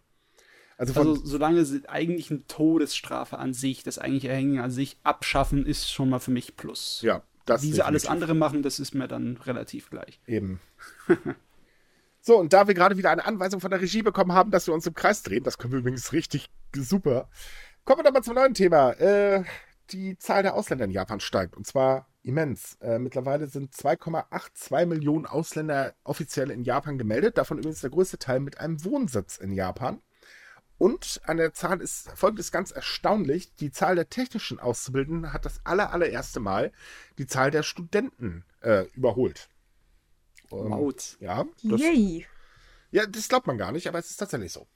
Also Also solange sie eigentlich eine Todesstrafe an sich, das eigentliche Erhängen an sich abschaffen, ist schon mal für mich Plus. ja, das Wie sie alles andere machen, das ist mir dann relativ gleich. Eben. so, und da wir gerade wieder eine Anweisung von der Regie bekommen haben, dass wir uns im Kreis drehen, das können wir übrigens richtig super, kommen wir doch mal zum neuen Thema. Äh, die Zahl der Ausländer in Japan steigt und zwar immens. Äh, mittlerweile sind 2,82 Millionen Ausländer offiziell in Japan gemeldet, davon übrigens der größte Teil mit einem Wohnsitz in Japan. Und an der Zahl ist folgendes ganz erstaunlich: Die Zahl der technischen Auszubildenden hat das aller, allererste Mal die Zahl der Studenten äh, überholt. Ähm, Maut. ja, das, Yay. ja, das glaubt man gar nicht, aber es ist tatsächlich so.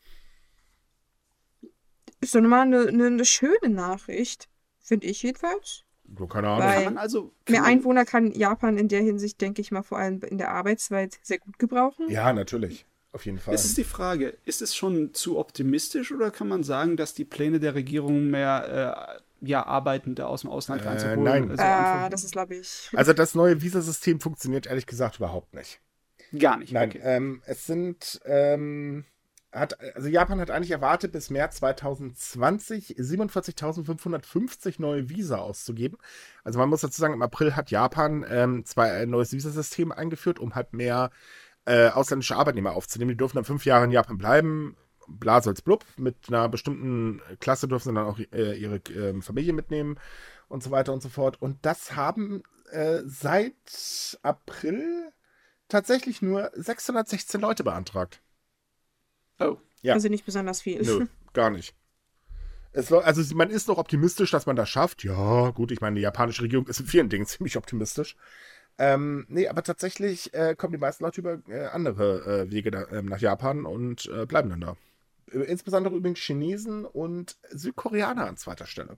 Ist doch mal eine, eine, eine schöne Nachricht. Finde ich jedenfalls. So, keine Ahnung. Weil- Kann man also. kann Mehr Einwohner kann Japan in der Hinsicht, denke ich mal, vor allem in der Arbeitswelt sehr gut gebrauchen. Ja, natürlich. Auf jeden Fall. Es ist die Frage, ist es schon zu optimistisch oder kann man sagen, dass die Pläne der Regierung mehr äh, ja, Arbeitende aus dem Ausland Äh, reinzuholen? nein. Also einfach das ist, glaube ich. Also das neue Visasystem funktioniert ehrlich gesagt überhaupt nicht. gar nicht. Nein, okay. ähm, es sind, ähm, hat, also Japan hat eigentlich erwartet, bis März 2020 47.550 neue Visa auszugeben. Also man muss dazu sagen, im April hat Japan ähm, zwar ein neues Visasystem eingeführt, um halt mehr äh, ausländische Arbeitnehmer aufzunehmen. Die dürfen dann fünf Jahre in Japan bleiben. Bla soll's blub. Mit einer bestimmten Klasse dürfen sie dann auch äh, ihre ähm, Familie mitnehmen und so weiter und so fort. Und das haben äh, seit April tatsächlich nur 616 Leute beantragt. oh. Ja. Also nicht besonders viel. Nö, gar nicht. Es, also man ist noch optimistisch, dass man das schafft. Ja, gut, ich meine, die japanische Regierung ist in vielen Dingen ziemlich optimistisch. Ähm, nee, aber tatsächlich äh, kommen die meisten Leute über äh, andere äh, Wege da, ähm, nach Japan und äh, bleiben dann da. Äh, Insbesondere übrigens Chinesen und Südkoreaner an zweiter Stelle.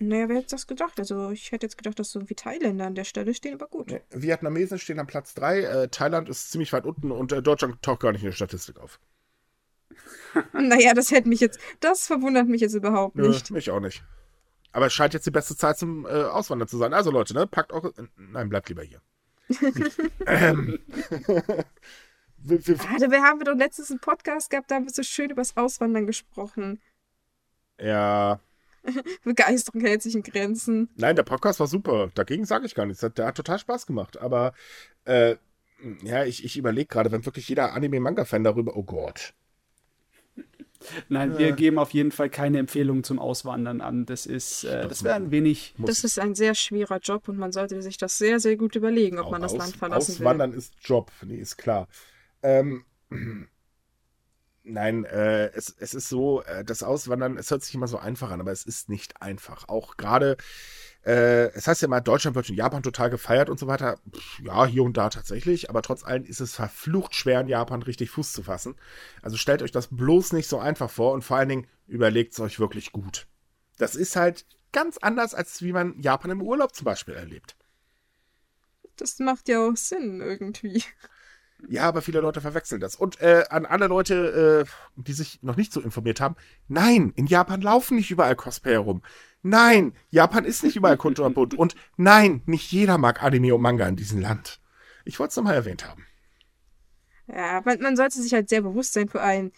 Naja, wer hätte das gedacht? Also ich hätte jetzt gedacht, dass so wie Thailänder an der Stelle stehen, aber gut. Nee, Vietnamesen stehen am Platz 3, äh, Thailand ist ziemlich weit unten und Deutschland taucht gar nicht in der Statistik auf. Naja, das hätte mich jetzt, das verwundert mich jetzt überhaupt Nö, nicht. mich auch nicht. Aber es scheint jetzt die beste Zeit zum äh, Auswandern zu sein. Also Leute, ne, packt eure. Nein, bleibt lieber hier. ähm, wir, wir, Ah, dabei haben wir doch letztens einen Podcast gehabt, da haben wir so schön übers Auswandern gesprochen. ja, Begeisterung hält sich in Grenzen. nein, der Podcast war super. Dagegen sage ich gar nichts. Der hat total Spaß gemacht. Aber äh, ja, ich, ich überlege gerade, wenn wirklich jeder Anime-Manga-Fan darüber. Oh Gott. Nein, wir geben auf jeden Fall keine Empfehlungen zum Auswandern an. Das ist, äh, das wäre ein wenig. Das ist ein sehr schwerer Job und man sollte sich das sehr, sehr gut überlegen, ob man das aus, Land verlassen Auswandern ist Job. Nee, ist klar. Ähm, Nein, äh, es, es ist so, äh, das Auswandern, es hört sich immer so einfach an, aber es ist nicht einfach. Auch gerade, äh, es heißt ja mal, Deutschland wird in Japan total gefeiert und so weiter. Pff, ja, hier und da tatsächlich, aber trotz allem ist es verflucht schwer, in Japan richtig Fuß zu fassen. Also stellt euch das bloß nicht so einfach vor und vor allen Dingen überlegt es euch wirklich gut. Das ist halt ganz anders, als wie man Japan im Urlaub zum Beispiel erlebt. Das macht ja auch Sinn irgendwie. Ja, aber viele Leute verwechseln das. Und äh, an alle Leute, äh, die sich noch nicht so informiert haben, nein, in Japan laufen nicht überall Cosplay herum. Nein, Japan ist nicht überall kunterbunt. Und nein, nicht jeder mag Anime und Manga in diesem Land. Ich wollte es nochmal erwähnt haben. Ja, man, man sollte sich halt sehr bewusst sein, vor allem,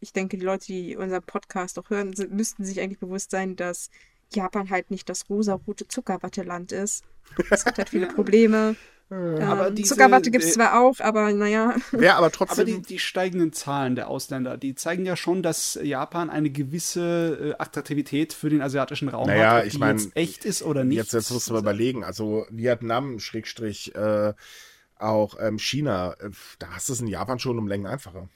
ich denke, die Leute, die unseren Podcast auch hören, sind, müssten sich eigentlich bewusst sein, dass Japan halt nicht das rosarote Zuckerwatteland ist. Es hat halt viele Probleme. Aber Ähm, diese, Zuckerwatte gibt es zwar auch, aber naja. Wer aber Aber trotzdem. die, die steigenden Zahlen der Ausländer, die zeigen ja schon, dass Japan eine gewisse äh, Attraktivität für den asiatischen Raum Naja, hat. Ob ich die mein, jetzt echt ist oder nicht. jetzt, jetzt musst du mal überlegen. Also Vietnam, Schrägstrich, äh, auch ähm, China, äh, da hast du es in Japan schon um Längen einfacher.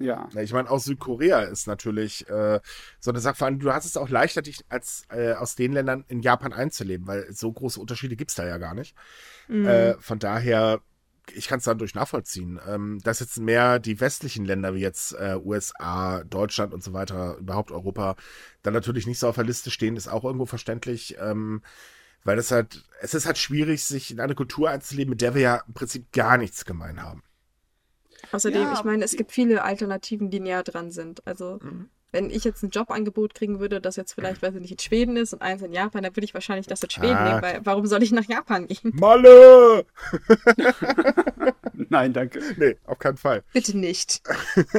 Ja. Ja, ich meine, aus Südkorea ist natürlich äh, so eine Sache, vor allem, du hast es auch leichter, dich als äh, aus den Ländern in Japan einzuleben, weil so große Unterschiede gibt es da ja gar nicht. Äh, von daher, ich kann es dann durch nachvollziehen. Ähm, dass jetzt mehr die westlichen Länder wie jetzt äh, USA, Deutschland und so weiter, überhaupt Europa, dann natürlich nicht so auf der Liste stehen, ist auch irgendwo verständlich. Ähm, weil es halt, es ist halt schwierig, sich in eine Kultur einzuleben, mit der wir ja im Prinzip gar nichts gemein haben. Außerdem, Ja, ich meine, es gibt viele Alternativen, die näher dran sind. Also, Mhm. wenn ich jetzt ein Jobangebot kriegen würde, das jetzt vielleicht, weiß ich nicht, in Schweden ist und eins in Japan, dann würde ich wahrscheinlich das in Schweden Ah. nehmen, weil warum soll ich nach Japan gehen? Malle! Nein, danke. Nee, auf keinen Fall. Bitte nicht.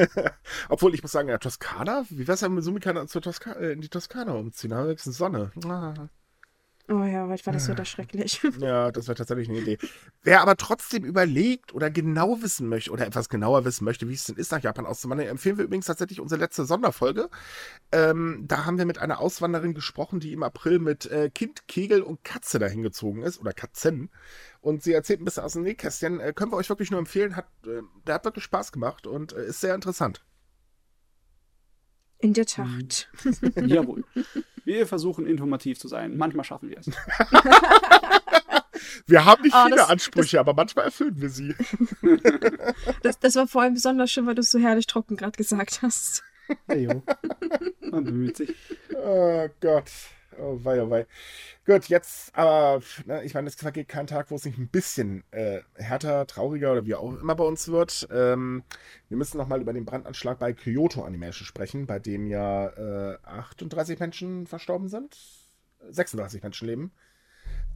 Obwohl, ich muss sagen, ja, Toskana, wie wär's denn mit Sumikana zur Toska äh, in die Toskana umziehen? Da haben wir wenigstens Sonne. Ah. Oh ja, heute war das so das schrecklich. Ja, das wäre tatsächlich eine Idee. Wer aber trotzdem überlegt oder genau wissen möchte oder etwas genauer wissen möchte, wie es denn ist, nach Japan auszuwandern, empfehlen wir übrigens tatsächlich unsere letzte Sonderfolge. Ähm, da haben wir mit einer Auswanderin gesprochen, die im April mit äh, Kind, Kegel und Katze dahin gezogen ist oder Katzen. Und sie erzählt ein bisschen aus dem Nähkästchen. Äh, können wir euch wirklich nur empfehlen. Hat, äh, der hat wirklich Spaß gemacht und äh, ist sehr interessant. In der Tat. Jawohl. Wir versuchen informativ zu sein. Manchmal schaffen wir es. Wir haben nicht Ah, viele das- Ansprüche, aber manchmal erfüllen wir sie. Das, das war vor allem besonders schön, weil du es so herrlich trocken gerade gesagt hast. Hey, jo. Man bemüht sich. Oh Gott. Oh wei, oh wei. Gut, jetzt aber, ne, ich meine, es vergeht kein Tag, wo es nicht ein bisschen äh, härter, trauriger oder wie auch immer bei uns wird. Ähm, wir müssen nochmal über den Brandanschlag bei Kyoto Animation sprechen, bei dem ja äh, 38 Menschen verstorben sind. 36 Menschen leben.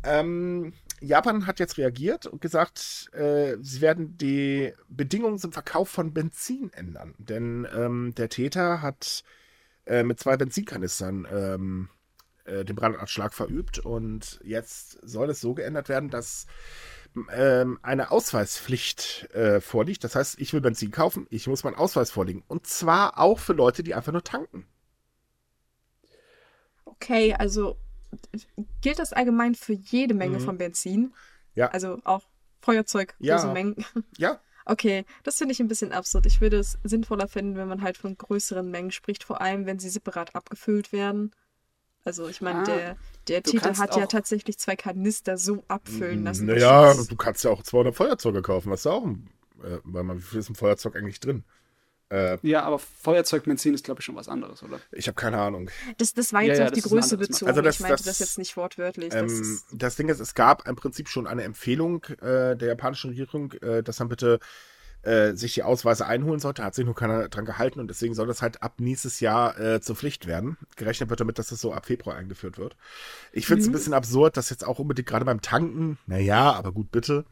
Ähm, Japan hat jetzt reagiert und gesagt, äh, sie werden die Bedingungen zum Verkauf von Benzin ändern. Denn ähm, der Täter hat äh, mit zwei Benzinkanistern ähm, äh, den Brandanschlag verübt. Und jetzt soll es so geändert werden, dass ähm, eine Ausweispflicht äh, vorliegt. Das heißt, ich will Benzin kaufen, ich muss meinen Ausweis vorlegen. Und zwar auch für Leute, die einfach nur tanken. Okay, also gilt das allgemein für jede Menge Mhm. von Benzin? Ja. Also auch Feuerzeug, Ja. große Mengen. Ja, Okay, das finde ich ein bisschen absurd. Ich würde es sinnvoller finden, wenn man halt von größeren Mengen spricht, vor allem wenn sie separat abgefüllt werden. Also ich meine, Ah, der, der kannst hat ja tatsächlich zwei Kanister so abfüllen lassen. dass naja, das- du kannst ja auch 200 Feuerzeuge kaufen. Was ist da auch ein, äh, weil man, wie viel ist ein Feuerzeug eigentlich drin? Äh, Ja, aber Feuerzeugbenzin ist, glaube ich, schon was anderes, oder? ich habe keine Ahnung. Das, das war Ja, jetzt ja, auf die das ist ein Größe bezogen. Also das- ich meinte das- das, jetzt nicht wortwörtlich. Das Ähm, ist, das Ding ist, es gab im Prinzip schon eine Empfehlung äh, der japanischen Regierung, äh, dass man bitte äh, sich die Ausweise einholen sollte. Hat sich nur keiner dran gehalten und deswegen soll das halt ab nächstes Jahr äh, zur Pflicht werden. Gerechnet wird damit, dass das so ab Februar eingeführt wird. Ich finde es ein bisschen absurd, dass jetzt auch unbedingt gerade beim Tanken, naja, aber gut, bitte.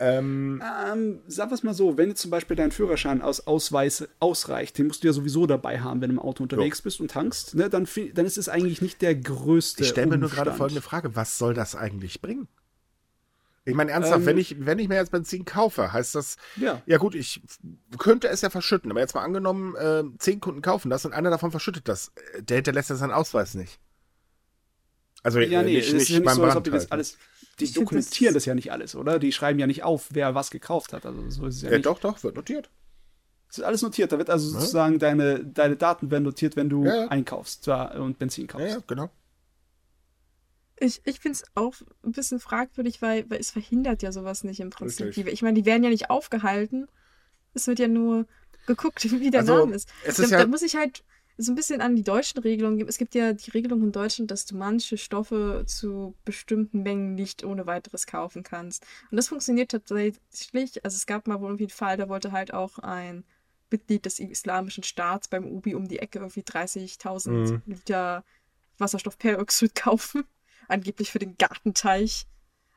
Ähm, Ähm, sag was mal so, wenn jetzt zum Beispiel dein Führerschein aus Ausweis ausreicht, den musst du ja sowieso dabei haben, wenn du im Auto unterwegs bist und tankst, ne, dann, dann ist es eigentlich nicht der größte ich stelle mir nur gerade folgende Frage: Was soll das eigentlich bringen? Ich meine, ernsthaft, Ähm, wenn, ich, wenn ich mir jetzt Benzin kaufe, heißt das, Ja. Ja gut, ich könnte es ja verschütten, aber jetzt mal angenommen, äh, zehn Kunden kaufen das und einer davon verschüttet das. Äh, Der hinterlässt ja seinen Ausweis nicht. Also Ja, äh, nee, nicht, es nicht ist ja nicht beim so, als ob die das alles. Die dokumentieren das- ja nicht alles, oder? Die schreiben ja nicht auf, wer was gekauft hat. Also so ist es ja Ja, nicht. doch, doch, wird notiert. Es ist alles notiert. Da wird also sozusagen deine, deine Daten werden notiert, wenn du Ja, ja. einkaufst zwar, und Benzin kaufst. Ja, ja, genau. Ich ich finde es auch ein bisschen fragwürdig, weil, weil es verhindert ja sowas nicht im Prinzip. Richtig. Ich meine, die werden ja nicht aufgehalten. Es wird ja nur geguckt, wie der Also, Name ist. es da, ist ja- da muss ich halt so ein bisschen an die deutschen Regelungen geben. Es gibt ja die Regelung in Deutschland, dass du manche Stoffe zu bestimmten Mengen nicht ohne weiteres kaufen kannst. Und das funktioniert tatsächlich. Also es gab mal wohl irgendwie einen Fall, da wollte halt auch ein Mitglied des islamischen Staats beim Ubi um die Ecke irgendwie 30.000 Mhm. Liter Wasserstoffperoxid kaufen. Angeblich für den Gartenteich.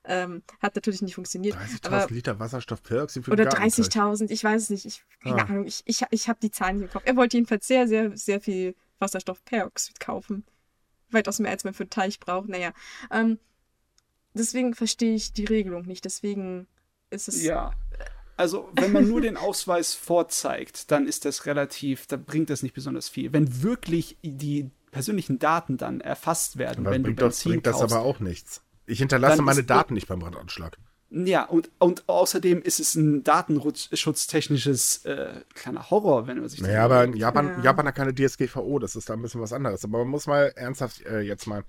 Ähm, hat natürlich nicht funktioniert. 30.000 aber Liter Wasserstoffperoxid für oder den Gartenteich. 30.000, ich weiß es nicht. Ich, keine Ah. Ahnung, ich, ich, ich habe die Zahlen nicht im Kopf. Er wollte jedenfalls sehr, sehr, sehr viel Wasserstoffperoxid kaufen. Weitaus mehr, als man für einen Teich braucht. Naja, ähm, deswegen verstehe ich die Regelung nicht. Deswegen ist es. Ja. Also, wenn man nur den Ausweis vorzeigt, dann ist das relativ, da bringt das nicht besonders viel. Wenn wirklich die persönlichen Daten dann erfasst werden, Aber wenn du bringt, Benzin bringt das kaufst, aber auch nichts. Ich hinterlasse Dann meine Daten nicht beim Brandanschlag. Ja, und, und außerdem ist es ein datenschutztechnisches äh, kleiner Horror, wenn man sich das Naja, aber in. Japan, Ja. Japan hat keine DSGVO, das ist da ein bisschen was anderes. Aber man muss mal ernsthaft äh, jetzt mal.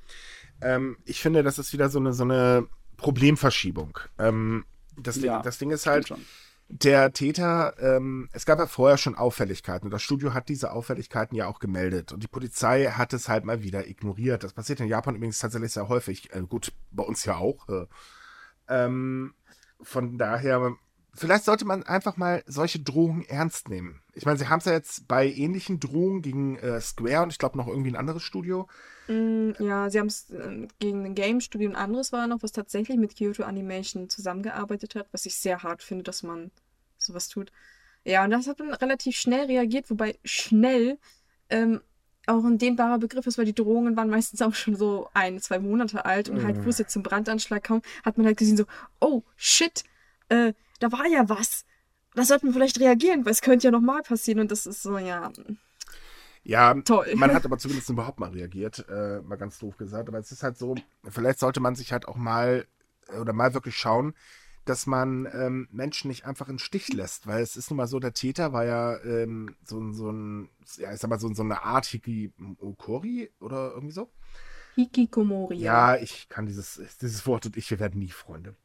Ähm, ich finde, das ist wieder so eine, so eine Problemverschiebung. Ähm, das, Ding, Ja, das Ding ist halt, schon. Der Täter, ähm, es gab ja vorher schon Auffälligkeiten und das Studio hat diese Auffälligkeiten ja auch gemeldet und die Polizei hat es halt mal wieder ignoriert. Das passiert in Japan übrigens tatsächlich sehr häufig. Äh, gut, bei uns ja auch. Äh, ähm, von daher vielleicht sollte man einfach mal solche Drohungen ernst nehmen. Ich meine, sie haben es ja jetzt bei ähnlichen Drohungen gegen äh, Square und ich glaube noch irgendwie ein anderes Studio. Mm, ja, sie haben es äh, gegen ein Game-Studio und anderes war noch, was tatsächlich mit Kyoto Animation zusammengearbeitet hat, was ich sehr hart finde, dass man sowas tut. Ja, und das hat dann relativ schnell reagiert, wobei schnell ähm, auch ein dehnbarer Begriff ist, weil die Drohungen waren meistens auch schon so ein, zwei Monate alt und halt, wo es jetzt zum Brandanschlag kam, hat man halt gesehen so, oh, shit, äh, da war ja was. Da sollten wir vielleicht reagieren, weil es könnte ja nochmal passieren und das ist so, ja. Ja, Toll. man hat aber zumindest überhaupt mal reagiert, äh, mal ganz doof gesagt. Aber es ist halt so, vielleicht sollte man sich halt auch mal äh, oder mal wirklich schauen, dass man ähm, Menschen nicht einfach in Stich lässt, weil es ist nun mal so, der Täter war ja ähm, so, so ein, ja, ich sag mal, so, so eine Art Hikikori oder irgendwie so. Hikikomori. Ja, ich kann dieses, dieses Wort und ich, wir werden nie Freunde.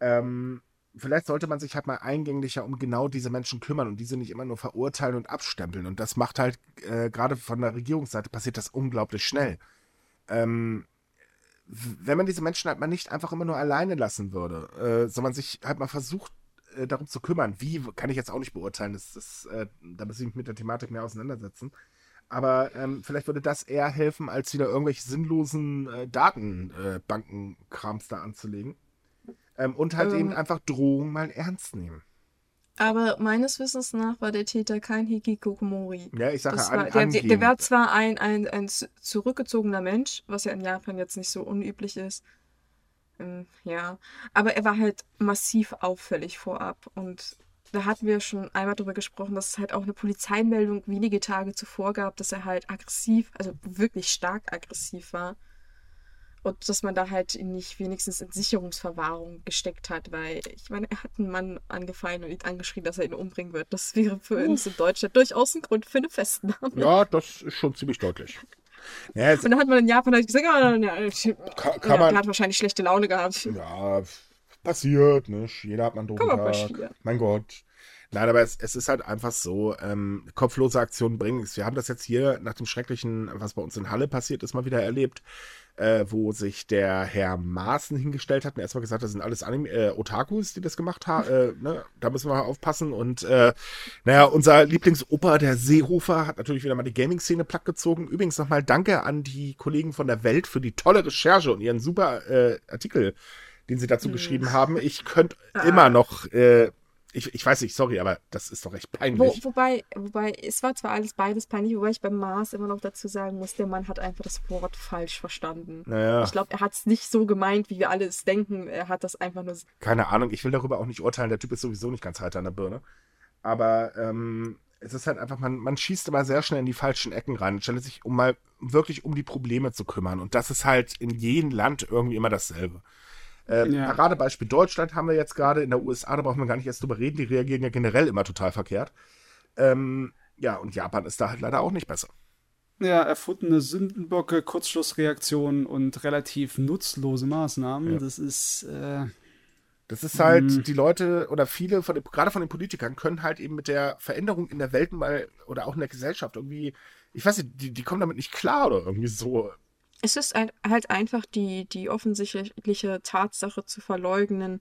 Ähm, vielleicht sollte man sich halt mal eingänglicher um genau diese Menschen kümmern und diese nicht immer nur verurteilen und abstempeln. Und das macht halt, äh, gerade von der Regierungsseite passiert das unglaublich schnell. Ähm, wenn man diese Menschen halt mal nicht einfach immer nur alleine lassen würde, äh, sondern sich halt mal versucht, äh, darum zu kümmern. Wie, kann ich jetzt auch nicht beurteilen. Das, das, äh, da muss ich mich mit der Thematik mehr auseinandersetzen. Aber ähm, vielleicht würde das eher helfen, als wieder irgendwelche sinnlosen äh, Datenbankenkrams da anzulegen. Ähm, und halt Ähm. eben einfach Drohungen mal ernst nehmen. Aber meines Wissens nach war der Täter kein Hikikomori. Ja, ich sage Das an, war, der, der, der war zwar ein, ein, ein zurückgezogener Mensch, was ja in Japan jetzt nicht so unüblich ist. Ähm, ja, aber er war halt massiv auffällig vorab. Und da hatten wir schon einmal drüber gesprochen, dass es halt auch eine Polizeimeldung wenige Tage zuvor gab, dass er halt aggressiv, also wirklich stark aggressiv war. Und dass man da halt ihn nicht wenigstens in Sicherungsverwahrung gesteckt hat, weil ich meine, er hat einen Mann angefallen und ihn angeschrien, dass er ihn umbringen wird. Das wäre für uns in Deutschland durchaus ein Grund für eine Festnahme. Ja, das ist schon ziemlich deutlich. Ja, Und dann hat man in Japan halt gesagt, ah, ja, ja, Kann- ja, kann man- der hat wahrscheinlich schlechte Laune gehabt. ja, passiert, nicht? Jeder hat Drogentag. passieren. Mein Gott. Nein, aber es, es ist halt einfach so, ähm, kopflose Aktionen bringen nichts. Wir haben das jetzt hier nach dem Schrecklichen, was bei uns in Halle passiert ist, mal wieder erlebt, äh, wo sich der Herr Maaßen hingestellt hat und erstmal gesagt, das sind alles Anime äh, Otakus, die das gemacht haben. Äh, ne? Da müssen wir mal aufpassen. Und äh, naja, unser Lieblingsoper, der Seehofer, hat natürlich wieder mal die Gaming-Szene platt gezogen. Übrigens nochmal danke an die Kollegen von der Welt für die tolle Recherche und ihren super äh, Artikel, den sie dazu geschrieben haben. Ich könnte Ah. immer noch, äh, ich, ich weiß nicht, sorry, aber das ist doch echt Wo, peinlich. wobei, wobei, es war zwar alles beides peinlich, wobei ich beim Mars immer noch dazu sagen muss, der Mann hat einfach das Wort falsch verstanden. Naja. Ich glaube, er hat es nicht so gemeint, wie wir alle es denken. Er hat das einfach nur. Keine Ahnung, ich will darüber auch nicht urteilen. Der Typ ist sowieso nicht ganz heiter an der Birne. Aber ähm, es ist halt einfach, man, man schießt immer sehr schnell in die falschen Ecken rein, anstelle sich um mal wirklich um die Probleme zu kümmern. Und das ist halt in jedem Land irgendwie immer dasselbe. Äh, Ja. Paradebeispiel Deutschland haben wir jetzt gerade, in der USA, da brauchen wir gar nicht erst drüber reden, die reagieren ja generell immer total verkehrt. Ähm, ja, und Japan ist da halt leider auch nicht besser. Ja, erfundene Sündenböcke, Kurzschlussreaktionen und relativ nutzlose Maßnahmen. Ja. Das ist, äh, Das ist halt, Mhm. die Leute oder viele, von den, gerade von den Politikern, können halt eben mit der Veränderung in der Welt mal oder auch in der Gesellschaft irgendwie, ich weiß nicht, die, die kommen damit nicht klar oder irgendwie so. Es ist halt einfach die, die offensichtliche Tatsache zu verleugnen,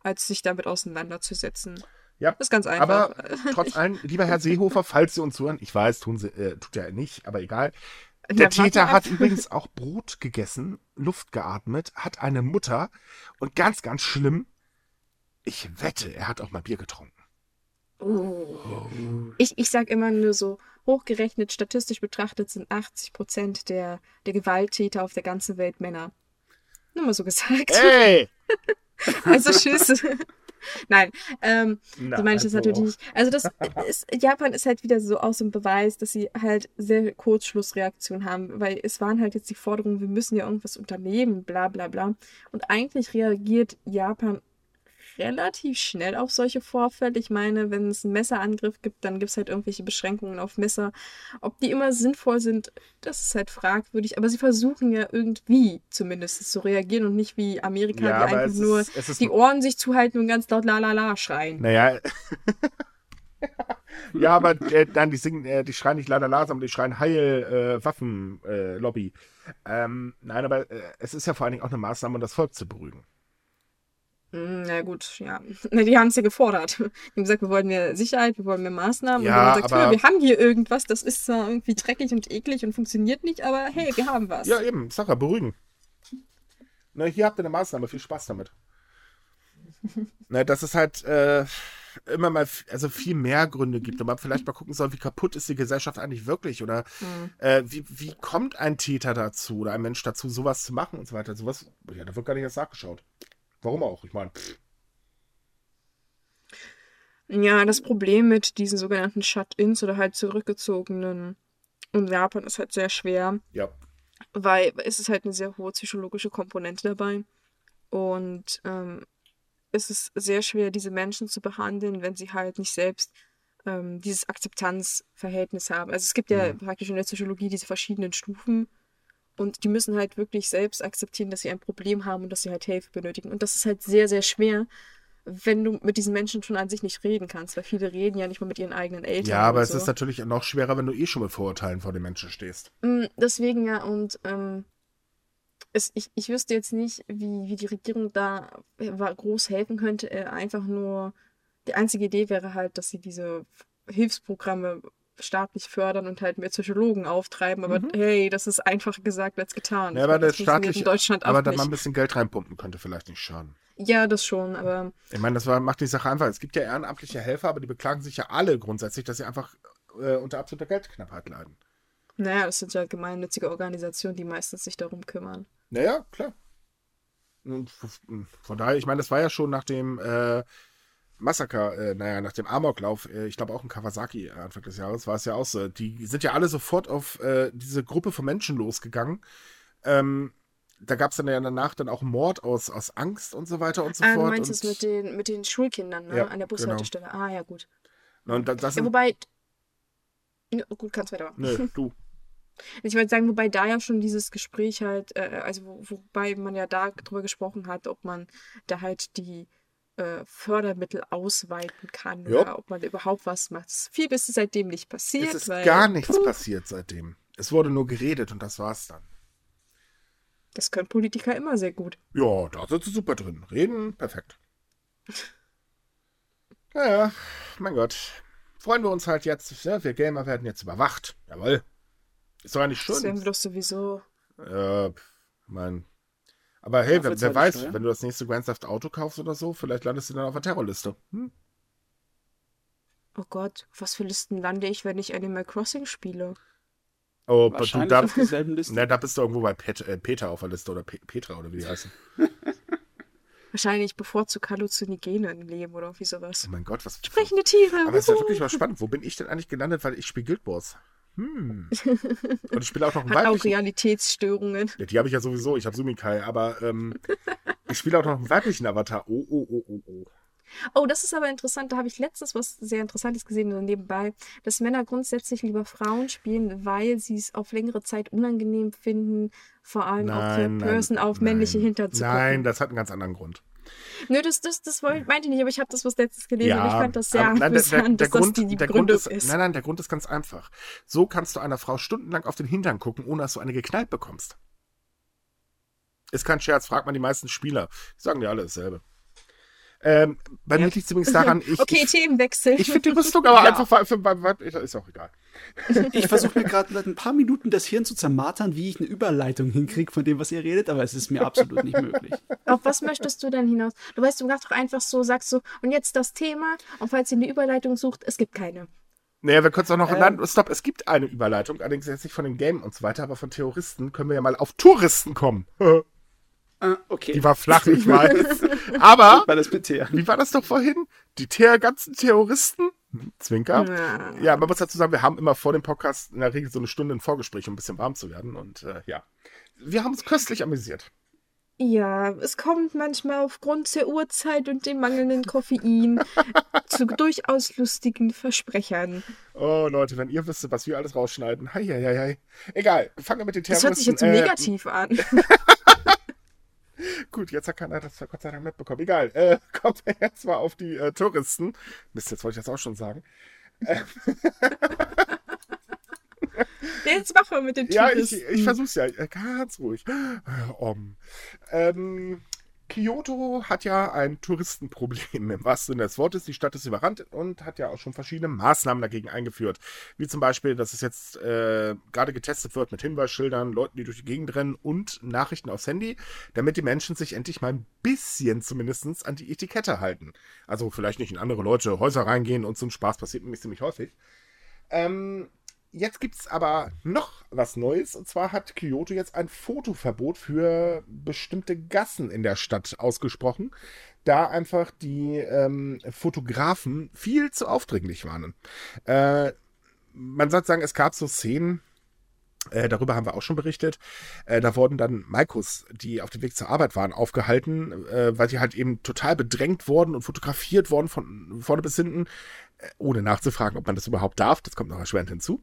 als sich damit auseinanderzusetzen. Ja, Das ist ganz einfach. aber trotz allem, lieber Herr Seehofer, falls Sie uns hören, ich weiß, tun Sie, äh, tut er nicht, aber egal. Na, Der warte Täter hat übrigens auch Brot gegessen, Luft geatmet, hat eine Mutter und ganz, ganz schlimm, ich wette, er hat auch mal Bier getrunken. Ich, ich sage immer nur so, hochgerechnet, statistisch betrachtet sind 80 Prozent der, der Gewalttäter auf der ganzen Welt Männer. Nur mal so gesagt. Ey! Also tschüss. Nein, ähm, Na, so meine ich das also. natürlich nicht. Also das ist, Japan ist halt wieder so auch so ein Beweis, dass sie halt sehr Kurzschlussreaktionen haben, weil es waren halt jetzt die Forderungen, wir müssen ja irgendwas unternehmen, bla bla bla. Und eigentlich reagiert Japan relativ schnell auf solche Vorfälle. Ich meine, wenn es einen Messerangriff gibt, dann gibt es halt irgendwelche Beschränkungen auf Messer. Ob die immer sinnvoll sind, das ist halt fragwürdig. Aber sie versuchen ja irgendwie zumindest zu reagieren und nicht wie Amerika, Ja, die einfach nur ist- die Ohren sich zuhalten und ganz laut la la la schreien. Naja. ja, aber äh, dann, die singen, äh, die schreien nicht leider langsam, die schreien Heil, äh, Waffen, äh, Lobby. Ähm, nein, aber äh, es ist ja vor allen Dingen auch eine Maßnahme, um das Volk zu beruhigen. Hm, Na gut, ja. Die haben es ja gefordert. Die haben gesagt, wir wollen mehr Sicherheit, wir wollen mehr Maßnahmen. Ja, und dann haben gesagt, aber- "Hör, wir haben hier irgendwas, das ist zwar irgendwie dreckig und eklig und funktioniert nicht, aber hey, wir haben was. Ja, eben, Sache, beruhigen. Na, hier habt ihr eine Maßnahme, viel Spaß damit. Na, dass es halt äh, immer mal, also viel mehr Gründe gibt und man vielleicht mal gucken soll, wie kaputt ist die Gesellschaft eigentlich wirklich oder Hm. äh, wie, wie kommt ein Täter dazu oder ein Mensch dazu, sowas zu machen und so weiter. Sowas, ja, da wird gar nicht erst nachgeschaut. Warum auch? Ich meine, Ja, das Problem mit diesen sogenannten Shut-ins oder halt zurückgezogenen in Japan ist halt sehr schwer, ja. weil es ist halt eine sehr hohe psychologische Komponente dabei. Und ähm, es ist sehr schwer, diese Menschen zu behandeln, wenn sie halt nicht selbst ähm, dieses Akzeptanzverhältnis haben. Also es gibt ja Mhm. praktisch in der Psychologie diese verschiedenen Stufen und die müssen halt wirklich selbst akzeptieren, dass sie ein Problem haben und dass sie halt Hilfe benötigen. Und das ist halt sehr, sehr schwer, wenn du mit diesen Menschen schon an sich nicht reden kannst, weil viele reden ja nicht mal mit ihren eigenen Eltern. Ja, aber es so. ist natürlich noch schwerer, wenn du eh schon mit Vorurteilen vor den Menschen stehst. Mm, Deswegen ja, und ähm, es, ich, ich wüsste jetzt nicht, wie, wie die Regierung da äh, groß helfen könnte. Äh, einfach nur, die einzige Idee wäre halt, dass sie diese Hilfsprogramme staatlich fördern und halt mehr Psychologen auftreiben. Aber hey, das ist einfacher gesagt als getan. Mhm. Ja, aber meine, das funktioniert staatliche, in Deutschland aber da mal ein bisschen Geld reinpumpen könnte vielleicht nicht schaden. Ja, das schon, aber Ich meine, das war, macht die Sache einfach. Es gibt ja ehrenamtliche Helfer, aber die beklagen sich ja alle grundsätzlich, dass sie einfach äh, unter absoluter Geldknappheit leiden. naja, das sind ja gemeinnützige Organisationen, die meistens sich darum kümmern. Naja, klar. Und von daher, ich meine, das war ja schon nach dem äh, Massaker, äh, naja, nach dem Amoklauf, äh, ich glaube auch in Kawasaki Anfang des Jahres, war es ja auch so. Die sind ja alle sofort auf äh, diese Gruppe von Menschen losgegangen. Ähm, da gab es dann ja danach dann auch Mord aus, aus Angst und so weiter und so ah, du fort. meinst und, es mit den, mit den Schulkindern, ne? Ja, An der genau. Bushaltestelle. Ah, ja, gut. das, das Ja, wobei. Ja, gut, kannst weitermachen. Nö, du. Ich wollte sagen, wobei da ja schon dieses Gespräch halt, äh, also wo, wobei man ja da drüber gesprochen hat, ob man da halt die äh, Fördermittel ausweiten kann Ja. oder ob man überhaupt was macht. Viel ist seitdem nicht passiert. Es ist weil, gar nichts puh, passiert seitdem. Es wurde nur geredet und das war's dann. Das können Politiker immer sehr gut. Ja, da sind sie super drin. Reden, perfekt. Naja, mein Gott. Freuen wir uns halt jetzt. Ja, wir Gamer werden jetzt überwacht. Jawohl. Ist doch eigentlich Das werden wir schön. doch sowieso. Pf, mein. Aber hey, wer, wer die weiß, wenn du das nächste Grand Theft Auto kaufst oder so, vielleicht landest du dann auf der Terrorliste. Hm? Oh Gott, auf was für Listen lande ich, wenn ich Animal Crossing spiele? Oh, aber du, Wahrscheinlich da, auf derselben Liste. ne, da bist du irgendwo bei Pet, äh, Peter auf der Liste oder Pe Petra oder wie die heißen. Wahrscheinlich bevorzugt Halluzinogene im Leben oder irgendwie sowas. Oh mein Gott, was. Sprechende Tiere. Aber es ist ja wirklich mal spannend. Wo bin ich denn eigentlich gelandet? Weil ich spiele Guild Wars. Hm. Und ich spiele auch noch einen Hat auch weiblichen. Realitätsstörungen. Ja, die habe ich ja sowieso. Ich habe Sumikai. Aber ähm, ich spiele auch noch einen weiblichen Avatar. Oh, oh, oh, oh, oh. Oh, das ist aber interessant. Da habe ich letztens was sehr Interessantes gesehen nebenbei, dass Männer grundsätzlich lieber Frauen spielen, weil sie es auf längere Zeit unangenehm finden, vor allem auch Third Person auf männliche nein. Hintern zu Nein, das hat einen ganz anderen Grund. Nö, das, das, das meinte ich nicht, aber ich habe das was letztes gelesen und ich fand das sehr aber nein, der, Grund, das die, die der Grund Begründung ist, ist. Nein, nein, der Grund ist ganz einfach. So kannst du einer Frau stundenlang auf den Hintern gucken, ohne dass du eine geknallt bekommst. Ist kein Scherz, fragt man die meisten Spieler. Die sagen dir alle dasselbe. Ähm, bei mir liegt es übrigens daran, ich, okay, ich, Themenwechsel. ich finde die Rüstung aber Ja. einfach, für, für, für, ist auch egal. Ich versuche mir gerade seit ein paar Minuten das Hirn zu zermartern, wie ich eine Überleitung hinkriege von dem, was ihr redet, aber es ist mir absolut nicht möglich. Auf was möchtest du denn hinaus? Du weißt, du machst doch einfach so, sagst so, und jetzt das Thema, und falls ihr eine Überleitung sucht, es gibt keine. Naja, wir können es auch noch. Ähm. nein, stopp, es gibt eine Überleitung, allerdings jetzt nicht von dem Game und so weiter, aber von Terroristen können wir ja mal auf Touristen kommen. Ah, okay. Die war flach, ich weiß. Aber, War das bitte? wie war das doch vorhin? Die Ter ganzen Terroristen? Zwinker. Ja. Ja, man muss dazu sagen, wir haben immer vor dem Podcast in der Regel so eine Stunde ein Vorgespräch, um ein bisschen warm zu werden. Und äh, ja, wir haben uns köstlich amüsiert. Ja, es kommt manchmal aufgrund der Uhrzeit und dem mangelnden Koffein zu durchaus lustigen Versprechern. Oh, Leute, wenn ihr wüsstet, was wir alles rausschneiden. Hei, hei, hei. Egal, fangen wir mit den Das Terroristen hört sich jetzt äh, negativ an. Gut, jetzt hat keiner das Gott sei Dank mitbekommen. Egal, äh, kommen wir jetzt mal auf die äh, Touristen. Mist, jetzt wollte ich das auch schon sagen. Jetzt machen wir mit den Ja, Touristen. ich, ich versuch's ja. Äh, Ganz ruhig. Um. Ähm, Kyoto hat ja ein Touristenproblem im wahrsten Sinne des Wortes. Die Stadt ist überrannt und hat ja auch schon verschiedene Maßnahmen dagegen eingeführt. Wie zum Beispiel, dass es jetzt äh, gerade getestet wird mit Hinweisschildern, Leuten, die durch die Gegend rennen und Nachrichten aufs Handy, damit die Menschen sich endlich mal ein bisschen zumindest an die Etikette halten. Also vielleicht nicht in andere Leute Häuser reingehen und zum Spaß passiert nämlich ziemlich häufig. Ähm, Jetzt gibt es aber noch was Neues. Und zwar hat Kyoto jetzt ein Fotoverbot für bestimmte Gassen in der Stadt ausgesprochen, da einfach die ähm, Fotografen viel zu aufdringlich waren. Äh, man sollte sagen, es gab so Szenen, äh, darüber haben wir auch schon berichtet. Äh, da wurden dann Maikos, die auf dem Weg zur Arbeit waren, aufgehalten, äh, weil sie halt eben total bedrängt wurden und fotografiert worden von vorne bis hinten, äh, ohne nachzufragen, ob man das überhaupt darf. Das kommt noch erschwerend hinzu.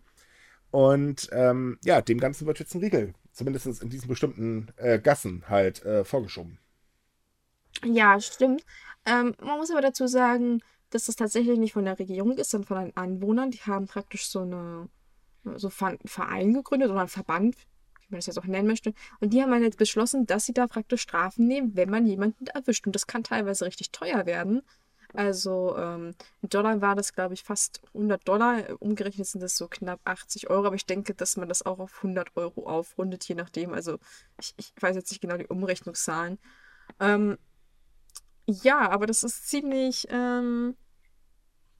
Und ähm, ja, dem Ganzen wird jetzt ein Riegel, zumindest in diesen bestimmten äh, Gassen halt äh, vorgeschoben. Ja, stimmt. Ähm, man muss aber dazu sagen, dass das tatsächlich nicht von der Regierung ist, sondern von den Anwohnern. Die haben praktisch so eine so einen Verein gegründet oder einen Verband, wie man das jetzt auch nennen möchte. Und die haben dann jetzt beschlossen, dass sie da praktisch Strafen nehmen, wenn man jemanden erwischt. Und das kann teilweise richtig teuer werden. Also ähm, in Dollar war das, glaube ich, fast 100 Dollar. Umgerechnet sind das so knapp 80 Euro. Aber ich denke, dass man das auch auf 100 Euro aufrundet, je nachdem. Also ich, ich weiß jetzt nicht genau die Umrechnungszahlen. Ähm, ja, aber das ist ziemlich ähm,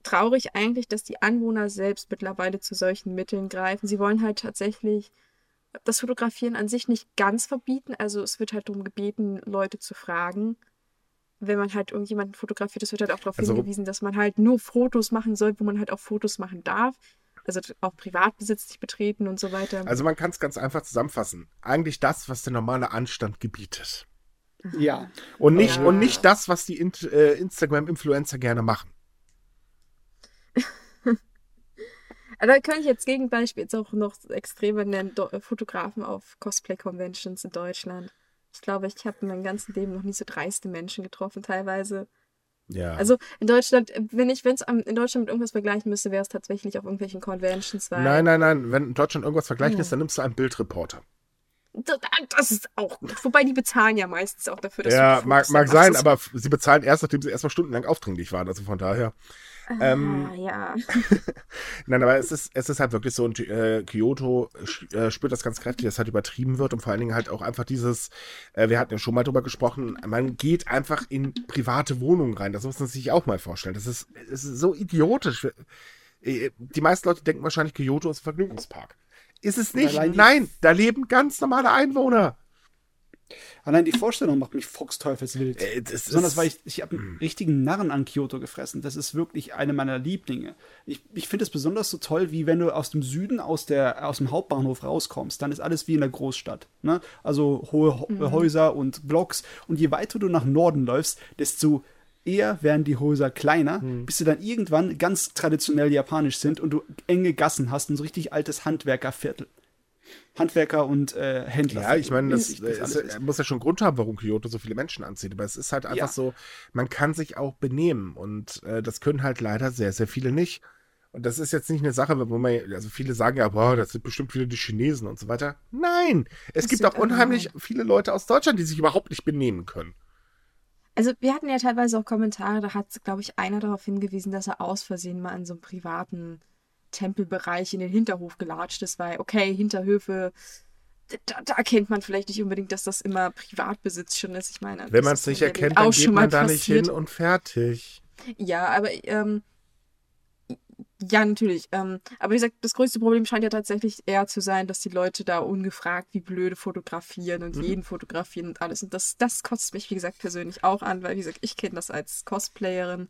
traurig eigentlich, dass die Anwohner selbst mittlerweile zu solchen Mitteln greifen. Sie wollen halt tatsächlich das Fotografieren an sich nicht ganz verbieten. Also es wird halt darum gebeten, Leute zu fragen wenn man halt irgendjemanden fotografiert, es wird halt auch darauf also, hingewiesen, dass man halt nur Fotos machen soll, wo man halt auch Fotos machen darf. Also auch Privatbesitz nicht betreten und so weiter. Also man kann es ganz einfach zusammenfassen. Eigentlich das, was der normale Anstand gebietet. Ja. Und nicht, ja. und nicht das, was die äh, Instagram-Influencer gerne machen. da könnte ich jetzt Gegenbeispiel jetzt auch noch extreme nennen, Do Fotografen auf Cosplay-Conventions in Deutschland. Ich glaube, ich habe in meinem ganzen Leben noch nie so dreiste Menschen getroffen, teilweise. Ja. Also in Deutschland, wenn ich, wenn es in Deutschland mit irgendwas vergleichen müsste, wäre es tatsächlich auf irgendwelchen Conventions. Weil nein, nein, nein. Wenn in Deutschland irgendwas vergleichen ja. ist, dann nimmst du einen Bildreporter. Das ist auch gut. Wobei die bezahlen ja meistens auch dafür, dass Ja, mag, mag sein, aber sie bezahlen erst, nachdem sie erstmal stundenlang aufdringlich waren. Also von daher. Ah, ähm, ja. Nein, aber es ist, es ist halt wirklich so, und äh, Kyoto äh, spürt das ganz kräftig, dass es halt übertrieben wird und vor allen Dingen halt auch einfach dieses, äh, wir hatten ja schon mal drüber gesprochen, man geht einfach in private Wohnungen rein. Das muss man sich auch mal vorstellen. Das ist, das ist so idiotisch. Äh, die meisten Leute denken wahrscheinlich, Kyoto ist ein Vergnügungspark. Ist es nicht? Nein, da leben ganz normale Einwohner. Allein die Vorstellung macht mich fuchsteufelswild. Äh, Besonders weil ich, ich habe einen hm. richtigen Narren an Kyoto gefressen. Das ist wirklich eine meiner Lieblinge. Ich, ich finde es besonders so toll, wie wenn du aus dem Süden, aus, der, aus dem Hauptbahnhof rauskommst. Dann ist alles wie in der Großstadt. Ne? Also hohe mhm. Häuser und Blocks. Und je weiter du nach Norden läufst, desto eher werden die Häuser kleiner, mhm. bis sie dann irgendwann ganz traditionell japanisch sind und du enge Gassen hast, ein so richtig altes Handwerkerviertel. Handwerker und äh, Händler. Ja, ich meine, das, das ist, muss ja schon Grund haben, warum Kyoto so viele Menschen anzieht. Aber es ist halt einfach ja. so, man kann sich auch benehmen und äh, das können halt leider sehr, sehr viele nicht. Und das ist jetzt nicht eine Sache, wo man, also viele sagen ja, boah, das sind bestimmt wieder die Chinesen und so weiter. Nein, es das gibt auch unheimlich viele Leute aus Deutschland, die sich überhaupt nicht benehmen können. Also wir hatten ja teilweise auch Kommentare, da hat, glaube ich, einer darauf hingewiesen, dass er aus Versehen mal in so einem privaten Tempelbereich in den Hinterhof gelatscht ist, weil, okay, Hinterhöfe, da, da, erkennt man vielleicht nicht unbedingt, dass das immer Privatbesitz schon ist. Ich meine, wenn man es nicht erkennt, dann geht man da nicht hin und fertig. Ja, aber ähm, ja, natürlich. Ähm, aber wie gesagt, das größte Problem scheint ja tatsächlich eher zu sein, dass die Leute da ungefragt wie blöde fotografieren und mhm. jeden fotografieren und alles. Und das, das kotzt mich, wie gesagt, persönlich auch an, weil, wie gesagt, ich kenne das als Cosplayerin.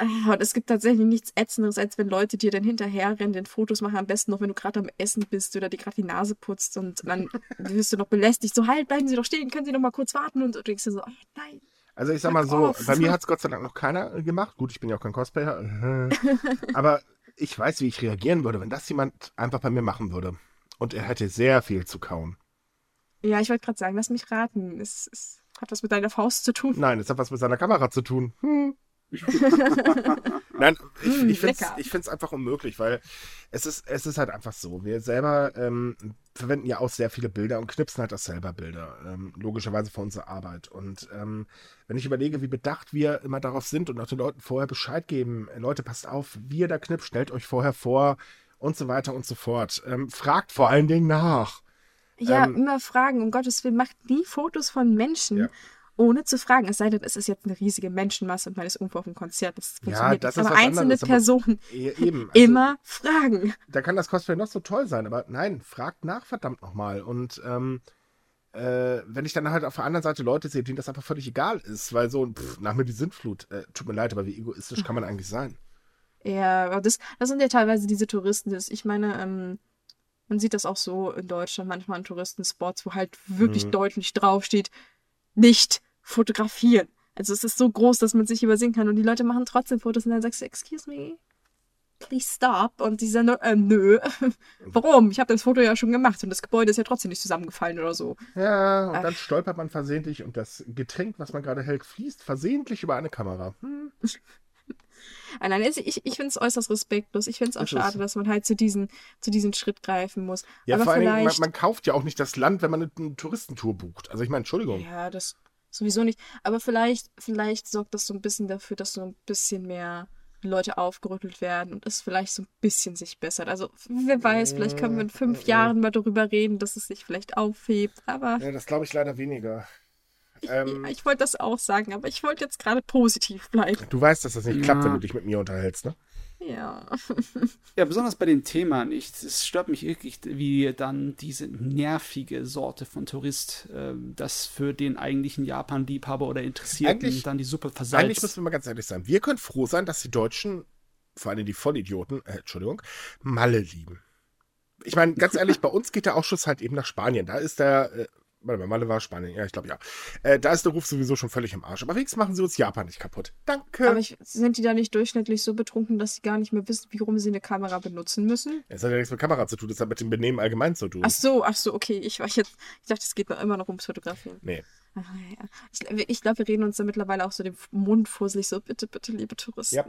Und es gibt tatsächlich nichts Ätzenderes, als wenn Leute dir dann hinterherrennen, den Fotos machen, am besten noch, wenn du gerade am Essen bist oder dir gerade die Nase putzt und dann wirst du noch belästigt. So, halt, bleiben Sie doch stehen, können Sie noch mal kurz warten und du denkst dir so, oh nein. Also ich sag mal so, auf. bei mir hat es Gott sei Dank noch keiner gemacht. Gut, ich bin ja auch kein Cosplayer. Aber ich weiß, wie ich reagieren würde, wenn das jemand einfach bei mir machen würde. Und er hätte sehr viel zu kauen. Ja, ich wollte gerade sagen, lass mich raten. Es, es, hat was mit deiner Faust zu tun. Nein, es hat was mit seiner Kamera zu tun. Hm. Nein, ich, Mm, ich finde es einfach unmöglich, weil es ist, es ist halt einfach so. Wir selber ähm, verwenden ja auch sehr viele Bilder und knipsen halt auch selber Bilder. Ähm, logischerweise für unsere Arbeit. Und ähm, wenn ich überlege, wie bedacht wir immer darauf sind und auch den Leuten vorher Bescheid geben, äh, Leute, passt auf, wie ihr da knipst, stellt euch vorher vor und so weiter und so fort. Ähm, fragt vor allen Dingen nach. Ja, Ähm, immer fragen. Um Gottes Willen, macht nie Fotos von Menschen, Ja. Ohne zu fragen. Es sei denn, es ist jetzt eine riesige Menschenmasse und man ist irgendwo auf einem Konzert. Das funktioniert das nicht. ist Aber einzelne anderes, aber- Personen E- Eben. also- immer fragen. da kann das Cosplay noch so toll sein, aber nein, fragt nach, verdammt nochmal. Und ähm, äh, wenn ich dann halt auf der anderen Seite Leute sehe, denen das einfach völlig egal ist, weil so, pff, nach mir die Sintflut, äh, tut mir leid, aber wie egoistisch kann man eigentlich sein? Ja, aber das, das sind ja teilweise diese Touristen. Das, ich meine, ähm, man sieht das auch so in Deutschland manchmal an Touristenspots, wo halt wirklich Mhm. deutlich draufsteht, nicht fotografieren. Also es ist so groß, dass man sich übersehen kann und die Leute machen trotzdem Fotos und dann sagst du, excuse me, please stop. Und die sagen, äh, nö, warum? Ich habe das Foto ja schon gemacht und das Gebäude ist ja trotzdem nicht zusammengefallen oder so. Ja, und Ach. dann stolpert man versehentlich und das Getränk, was man gerade hält, fließt versehentlich über eine Kamera. Hm. Ah, Nein, also ich, ich finde es äußerst respektlos. Ich finde es auch Das schade, dass man halt zu diesen, zu diesen Schritt greifen muss. Ja, Aber vor allen Dingen, man, vielleicht. man kauft ja auch nicht das Land, wenn man eine, eine Touristentour bucht. Also ich meine, Entschuldigung. Ja, das sowieso nicht. Aber vielleicht, vielleicht sorgt das so ein bisschen dafür, dass so ein bisschen mehr Leute aufgerüttelt werden und es vielleicht so ein bisschen sich bessert. Also, wer weiß, vielleicht können wir in fünf Mm, Jahren mal darüber reden, dass es sich vielleicht aufhebt. Aber Ja, das glaube ich leider weniger. Ähm, ja, ich wollte das auch sagen, aber ich wollte jetzt gerade positiv bleiben. du weißt, dass das nicht Ja. klappt, wenn du dich mit mir unterhältst, ne? Ja. Ja, besonders bei den Themen. Ich, es stört mich wirklich, wie dann diese nervige Sorte von Tourist, äh, das für den eigentlichen Japan-Liebhaber oder Interessierten Eigentlich- dann die Suppe Eigentlich versalzt. müssen wir mal ganz ehrlich sein. Wir können froh sein, dass die Deutschen, vor allem die Vollidioten, äh, Entschuldigung, Malle lieben. Ich meine, ganz ehrlich, bei uns geht der Ausschuss halt eben nach Spanien. Da ist der, äh, warte mal, Malle war Spanien, ja, ich glaube ja. Äh, da ist der Ruf sowieso schon völlig im Arsch. Aber wenigstens machen sie uns Japan nicht kaputt. Danke. Aber ich, sind die da nicht durchschnittlich so betrunken, dass sie gar nicht mehr wissen, wie rum sie eine Kamera benutzen müssen? Es hat ja nichts mit Kamera zu tun, das hat mit dem Benehmen allgemein zu tun. Ach so, ach so, okay. Ich war jetzt, ich dachte, es geht noch immer noch ums Fotografieren. Nee. Ah, ja. Ich, ich glaube, wir reden uns da mittlerweile auch so den Mund fusselig so, bitte, bitte, liebe Touristen. Ja.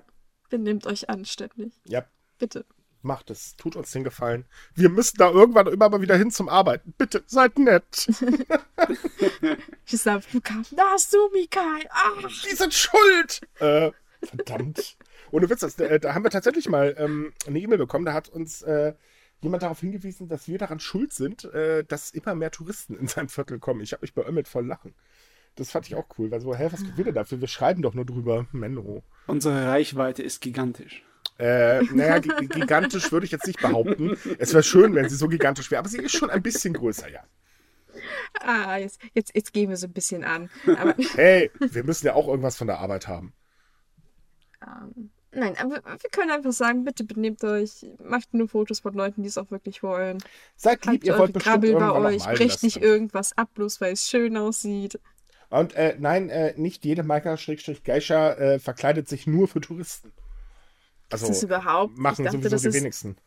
Benehmt euch anständig. Ja, Bitte. Macht es. Tut uns den Gefallen. Wir müssen da irgendwann immer mal wieder hin zum Arbeiten. Bitte, seid nett. Ich sag, Flughafen, da hast du, Mikai. Ach. Die sind schuld. Äh, verdammt. Ohne Witz, das, äh, da haben wir tatsächlich mal ähm, eine E-Mail bekommen, da hat uns äh, jemand darauf hingewiesen, dass wir daran schuld sind, äh, dass immer mehr Touristen in sein Viertel kommen. Ich habe mich beömmelt voll Lachen. Das fand ich auch cool, weil so, hä, was kriegen wir denn dafür? Wir schreiben doch nur drüber. Menno. Unsere Reichweite ist gigantisch. Äh, naja, gi- gigantisch würde ich jetzt nicht behaupten. Es wäre schön, wenn sie so gigantisch wäre, aber sie ist schon ein bisschen größer, ja. Ah, jetzt, jetzt, jetzt gehen wir so ein bisschen an. Aber Hey, wir müssen ja auch irgendwas von der Arbeit haben. ähm, nein, aber wir können einfach sagen, bitte benehmt euch, macht nur Fotos von Leuten, die es auch wirklich wollen. Seid lieb, Habt ihr wollt bestimmt Krabbel bei irgendwann noch euch, brecht nicht irgendwas ab, bloß weil es schön aussieht. Und äh, nein, äh, nicht jede Maika-Geisha äh, verkleidet sich nur für Touristen. Also ist das überhaupt? machen dachte, sowieso das die ist, wenigsten.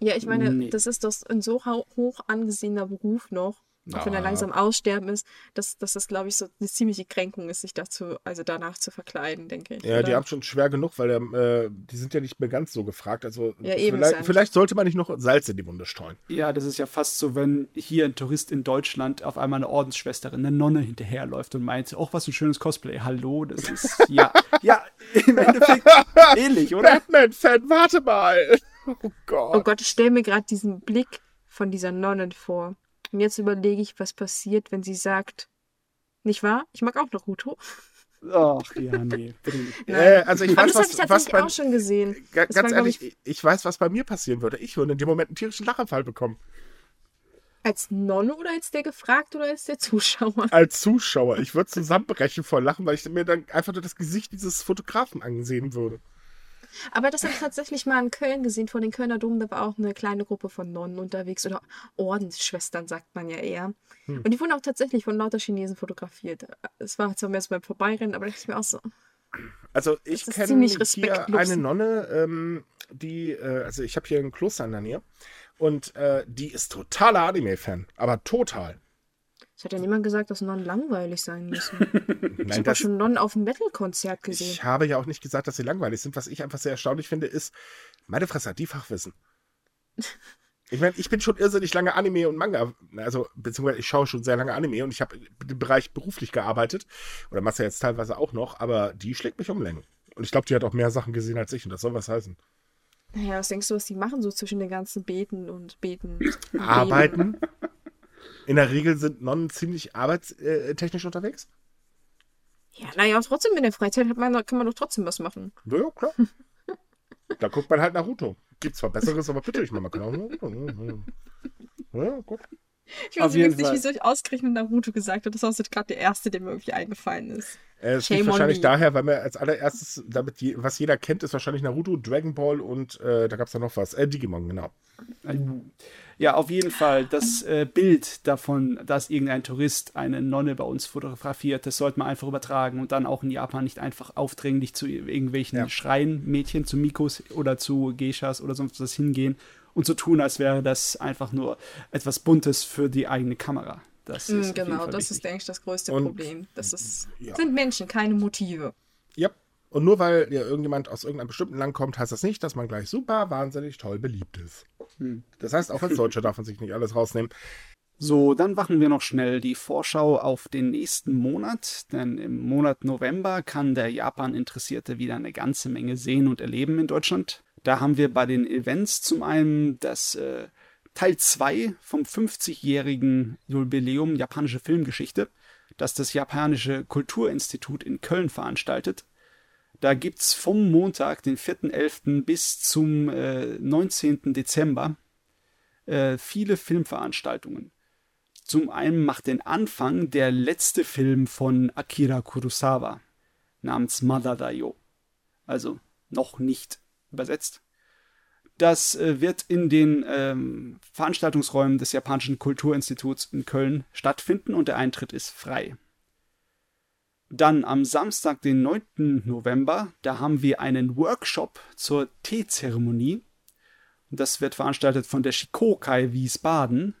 Ja, ich meine, Nee. das ist doch ein so hoch angesehener Beruf noch, auch wenn er langsam aussterben ist, dass, dass das, glaube ich, so eine ziemliche Kränkung ist, sich dazu, also danach zu verkleiden, denke ich. Ja, die oder? haben schon schwer genug, weil äh, die sind ja nicht mehr ganz so gefragt. Also Ja, vielleicht, vielleicht sollte man nicht noch Salz in die Wunde streuen. Ja, das ist ja fast so, wenn hier ein Tourist in Deutschland auf einmal eine Ordensschwesterin, eine Nonne hinterherläuft und meint, oh, was ein schönes Cosplay. Hallo, das ist, ja, ja, im Endeffekt ähnlich, oder? Batman-Fan, warte mal. Oh Gott. Oh Gott, ich stelle mir gerade diesen Blick von dieser Nonne vor. Und jetzt überlege ich, was passiert, wenn sie sagt, nicht wahr? Ich mag auch Naruto. Ach, ja, nee. Äh, also ich Aber weiß, das habe ich was, was tatsächlich bei, auch schon gesehen. Das war, ganz glaub ehrlich, ich, ich weiß, was bei mir passieren würde. Ich würde in dem Moment einen tierischen Lachanfall bekommen. Als Nonne oder als der gefragt oder als der Zuschauer? Als Zuschauer. Ich würde zusammenbrechen vor Lachen, weil ich mir dann einfach nur das Gesicht dieses Fotografen ansehen würde. Aber das habe ich tatsächlich mal in Köln gesehen, vor den Kölner Dom. Da war auch eine kleine Gruppe von Nonnen unterwegs oder Ordensschwestern, sagt man ja eher. Hm. Und die wurden auch tatsächlich von lauter Chinesen fotografiert. Es war zwar mehr so beim Vorbeirennen, aber da dachte ich mir auch so, Also ich Das ist kenne hier eine Nonne, ähm, die, äh, also ich habe hier ein Kloster in der Nähe und äh, die ist totaler Anime-Fan, aber total. Es hat ja niemand gesagt, dass Nonnen langweilig sein müssen. Nein, ich habe schon Nonnen auf dem Metal-Konzert gesehen. Ich habe ja auch nicht gesagt, dass sie langweilig sind. Was ich einfach sehr erstaunlich finde, ist, meine Fresse hat die Fachwissen. Ich meine, ich bin schon irrsinnig lange Anime und Manga, also beziehungsweise ich schaue schon sehr lange Anime und ich habe im Bereich beruflich gearbeitet oder machst ja jetzt teilweise auch noch, aber die schlägt mich um Längen. Und ich glaube, die hat auch mehr Sachen gesehen als ich und das soll was heißen. Naja, was denkst du, was die machen so zwischen den ganzen Beten und Beten? Arbeiten. In der Regel sind Nonnen ziemlich arbeitstechnisch unterwegs. Ja, naja, trotzdem in der Freizeit hat man, kann man doch trotzdem was machen. Ja, ja, klar. da guckt man halt Naruto. Gibt zwar Besseres, aber bitte, ich mal genau. Ja, gut. Ich weiß übrigens nicht, wieso ich ausgerechnet Naruto gesagt habe. Das war gerade der erste, der mir irgendwie eingefallen ist. Äh, es liegt wahrscheinlich daher, weil wir als allererstes, damit je, was jeder kennt, ist wahrscheinlich Naruto, Dragon Ball und äh, da gab es ja noch was. Äh, Digimon, genau. Ja, auf jeden Fall. Das äh, Bild davon, dass irgendein Tourist eine Nonne bei uns fotografiert, das sollte man einfach übertragen und dann auch in Japan nicht einfach aufdringlich zu irgendwelchen ja. Schreienmädchen, zu Mikos oder zu Geishas oder sonst was hingehen und so tun, als wäre das einfach nur etwas Buntes für die eigene Kamera. Das mm, genau, das wichtig. ist, denke ich, das größte und, Problem. Das ist, ja. sind Menschen, keine Motive. Ja. Und nur weil ja irgendjemand aus irgendeinem bestimmten Land kommt, heißt das nicht, dass man gleich super, wahnsinnig toll beliebt ist. Hm. Das heißt, auch als Deutscher darf man sich nicht alles rausnehmen. So, dann machen wir noch schnell die Vorschau auf den nächsten Monat, denn im Monat November kann der Japan-Interessierte wieder eine ganze Menge sehen und erleben in Deutschland. Da haben wir bei den Events zum einen das äh, Teil 2 vom 50-jährigen Jubiläum japanische Filmgeschichte, das das Japanische Kulturinstitut in Köln veranstaltet. Da gibt es vom Montag, den 4.11. bis zum äh, 19. Dezember äh, viele Filmveranstaltungen. Zum einen macht den Anfang der letzte Film von Akira Kurosawa namens Madadayo. Also noch nicht übersetzt. Das äh, wird in den ähm, Veranstaltungsräumen des Japanischen Kulturinstituts in Köln stattfinden und der Eintritt ist frei. Dann am Samstag, den 9. November, da haben wir einen Workshop zur Teezeremonie. Das wird veranstaltet von der Shikokai Wiesbaden.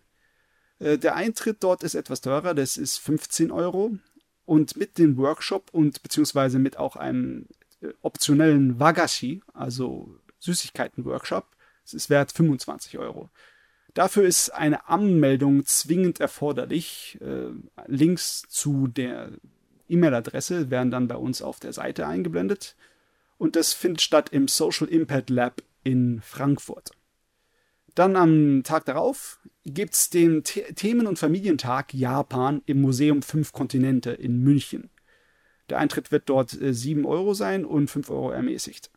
Äh, der Eintritt dort ist etwas teurer, das ist 15 Euro. Und mit dem Workshop und beziehungsweise mit auch einem äh, optionellen Wagashi, also Süßigkeiten-Workshop. Es ist wert 25 Euro. Dafür ist eine Anmeldung zwingend erforderlich. Äh, Links zu der E-Mail-Adresse werden dann bei uns auf der Seite eingeblendet. Und das findet statt im Social Impact Lab in Frankfurt. Dann am Tag darauf gibt es den The Themen- und Familientag Japan im Museum Fünf Kontinente in München. Der Eintritt wird dort äh, 7 Euro sein und 5 Euro ermäßigt.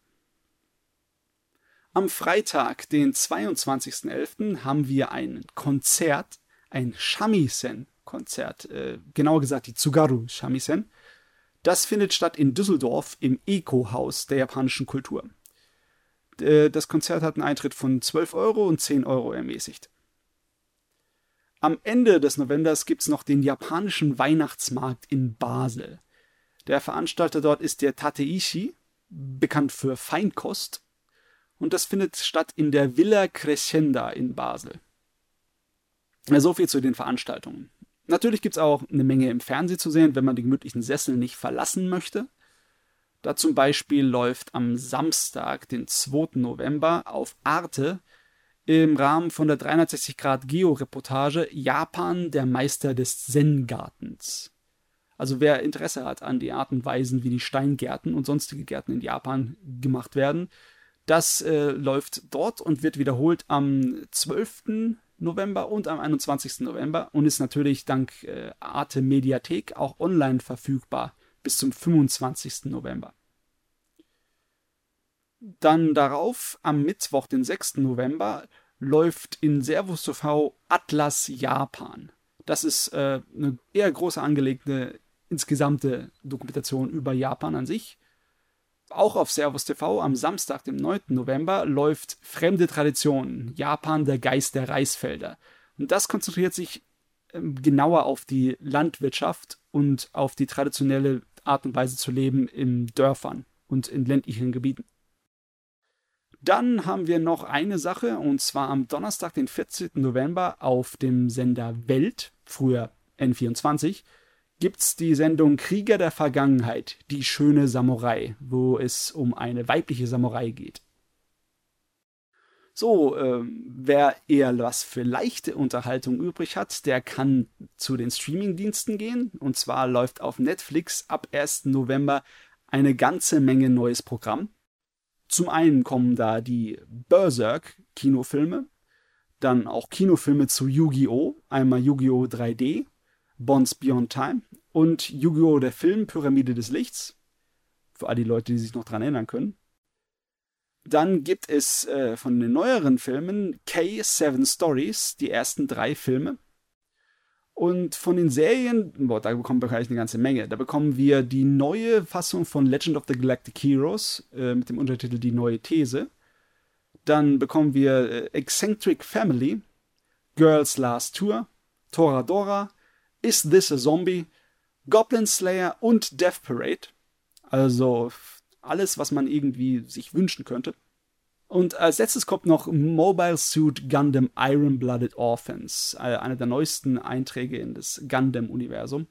Am Freitag, den 22.11., haben wir ein Konzert, ein Shamisen-Konzert, äh, genauer gesagt die Tsugaru Shamisen. Das findet statt in Düsseldorf im Eco-Haus der japanischen Kultur. Äh, das Konzert hat einen Eintritt von 12 Euro und 10 Euro ermäßigt. Am Ende des Novembers gibt es noch den japanischen Weihnachtsmarkt in Basel. Der Veranstalter dort ist der Tateishi, bekannt für Feinkost und das findet statt in der Villa Crescenda in Basel. Ja, so viel zu den Veranstaltungen. Natürlich gibt es auch eine Menge im Fernsehen zu sehen, wenn man die gemütlichen Sessel nicht verlassen möchte. Da zum Beispiel läuft am Samstag, den 2. November, auf Arte im Rahmen von der 360 Grad Geo-Reportage Japan, der Meister des Zen-Gartens. Also wer Interesse hat an die Art und Weisen, wie die Steingärten und sonstige Gärten in Japan gemacht werden, das äh, läuft dort und wird wiederholt am 12. November und am 21. November und ist natürlich dank äh, Arte Mediathek auch online verfügbar bis zum 25. November. Dann darauf, am Mittwoch, den 6. November, läuft in Servus TV Atlas Japan. Das ist äh, eine eher große angelegte insgesamte Dokumentation über Japan an sich auch auf Servus TV am Samstag, dem 9. November, läuft Fremde Traditionen, Japan, der Geist der Reisfelder. Und das konzentriert sich ähm, genauer auf die Landwirtschaft und auf die traditionelle Art und Weise zu leben in Dörfern und in ländlichen Gebieten. Dann haben wir noch eine Sache, und zwar am Donnerstag, den 14. November, auf dem Sender Welt, früher N24, gibt's die Sendung Krieger der Vergangenheit, die schöne Samurai, wo es um eine weibliche Samurai geht. So, ähm, wer eher was für leichte Unterhaltung übrig hat, der kann zu den Streamingdiensten gehen. Und zwar läuft auf Netflix ab 1. November eine ganze Menge neues Programm. Zum einen kommen da die Berserk Kinofilme, dann auch Kinofilme zu Yu-Gi-Oh! Einmal Yu-Gi-Oh! 3D, Bonds Beyond Time und Yu-Gi-Oh! der Film Pyramide des Lichts. Für all die Leute, die sich noch dran erinnern können. Dann gibt es äh, von den neueren Filmen K7 Stories, die ersten drei Filme. Und von den Serien, boah, da bekommen wir gleich eine ganze Menge. Da bekommen wir die neue Fassung von Legend of the Galactic Heroes äh, mit dem Untertitel Die neue These. Dann bekommen wir äh, Eccentric Family, Girls Last Tour, Toradora, Is This a Zombie, Goblin Slayer und Death Parade. Also alles, was man irgendwie sich wünschen könnte. Und als letztes kommt noch Mobile Suit Gundam Iron Blooded Orphans, äh, einer der neuesten Einträge in das Gundam-Universum.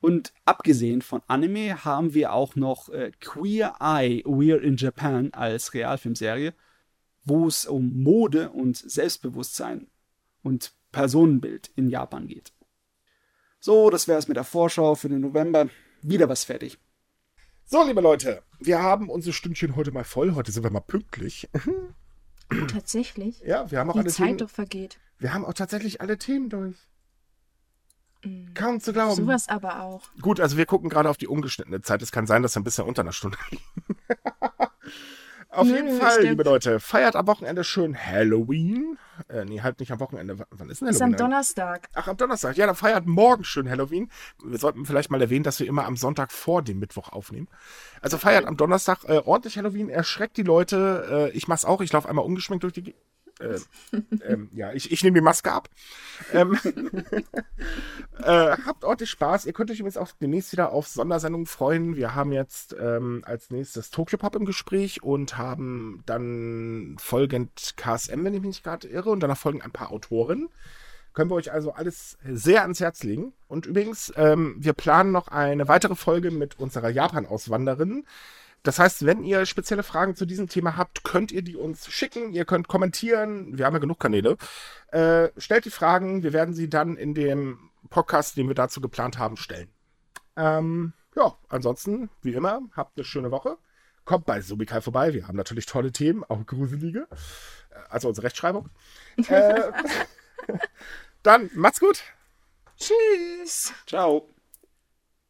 Und abgesehen von Anime haben wir auch noch äh, Queer Eye We're in Japan als Realfilmserie, wo es um Mode und Selbstbewusstsein und Personenbild in Japan geht. So, das wäre es mit der Vorschau für den November. Wieder was fertig. So, liebe Leute, wir haben unsere Stündchen heute mal voll. Heute sind wir mal pünktlich. Oh, tatsächlich? Ja, wir haben auch Die alle Zeit Themen. doch vergeht. Wir haben auch tatsächlich alle Themen durch. Mhm. Kaum zu glauben. Sowas aber auch. Gut, also wir gucken gerade auf die ungeschnittene Zeit. Es kann sein, dass wir ein bisschen unter einer Stunde liegen. auf Nö, jeden Fall, stimmt. liebe Leute, feiert am Wochenende schön Halloween. Äh, nee, halt nicht am Wochenende. Wann ist denn Ist Halloween? am Donnerstag. Ach, am Donnerstag. Ja, dann feiert morgen schön Halloween. Wir sollten vielleicht mal erwähnen, dass wir immer am Sonntag vor dem Mittwoch aufnehmen. Also feiert am Donnerstag äh, ordentlich Halloween, erschreckt die Leute. Äh, ich mach's auch. Ich laufe einmal ungeschminkt durch die. Äh, ähm, ja, ich, ich nehme die Maske ab. Ähm, äh, habt ordentlich Spaß. Ihr könnt euch übrigens auch demnächst wieder auf Sondersendungen freuen. Wir haben jetzt ähm, als nächstes Tokyo Pop im Gespräch und haben dann folgend KSM, wenn ich mich nicht gerade irre, und danach folgen ein paar Autoren. Können wir euch also alles sehr ans Herz legen. Und übrigens, ähm, wir planen noch eine weitere Folge mit unserer Japan-Auswanderin. Das heißt, wenn ihr spezielle Fragen zu diesem Thema habt, könnt ihr die uns schicken. Ihr könnt kommentieren. Wir haben ja genug Kanäle. Äh, stellt die Fragen. Wir werden sie dann in dem Podcast, den wir dazu geplant haben, stellen. Ähm, ja, ansonsten, wie immer, habt eine schöne Woche. Kommt bei Subikai vorbei. Wir haben natürlich tolle Themen, auch gruselige. Äh, Also unsere Rechtschreibung. äh, dann macht's gut. Tschüss. Ciao.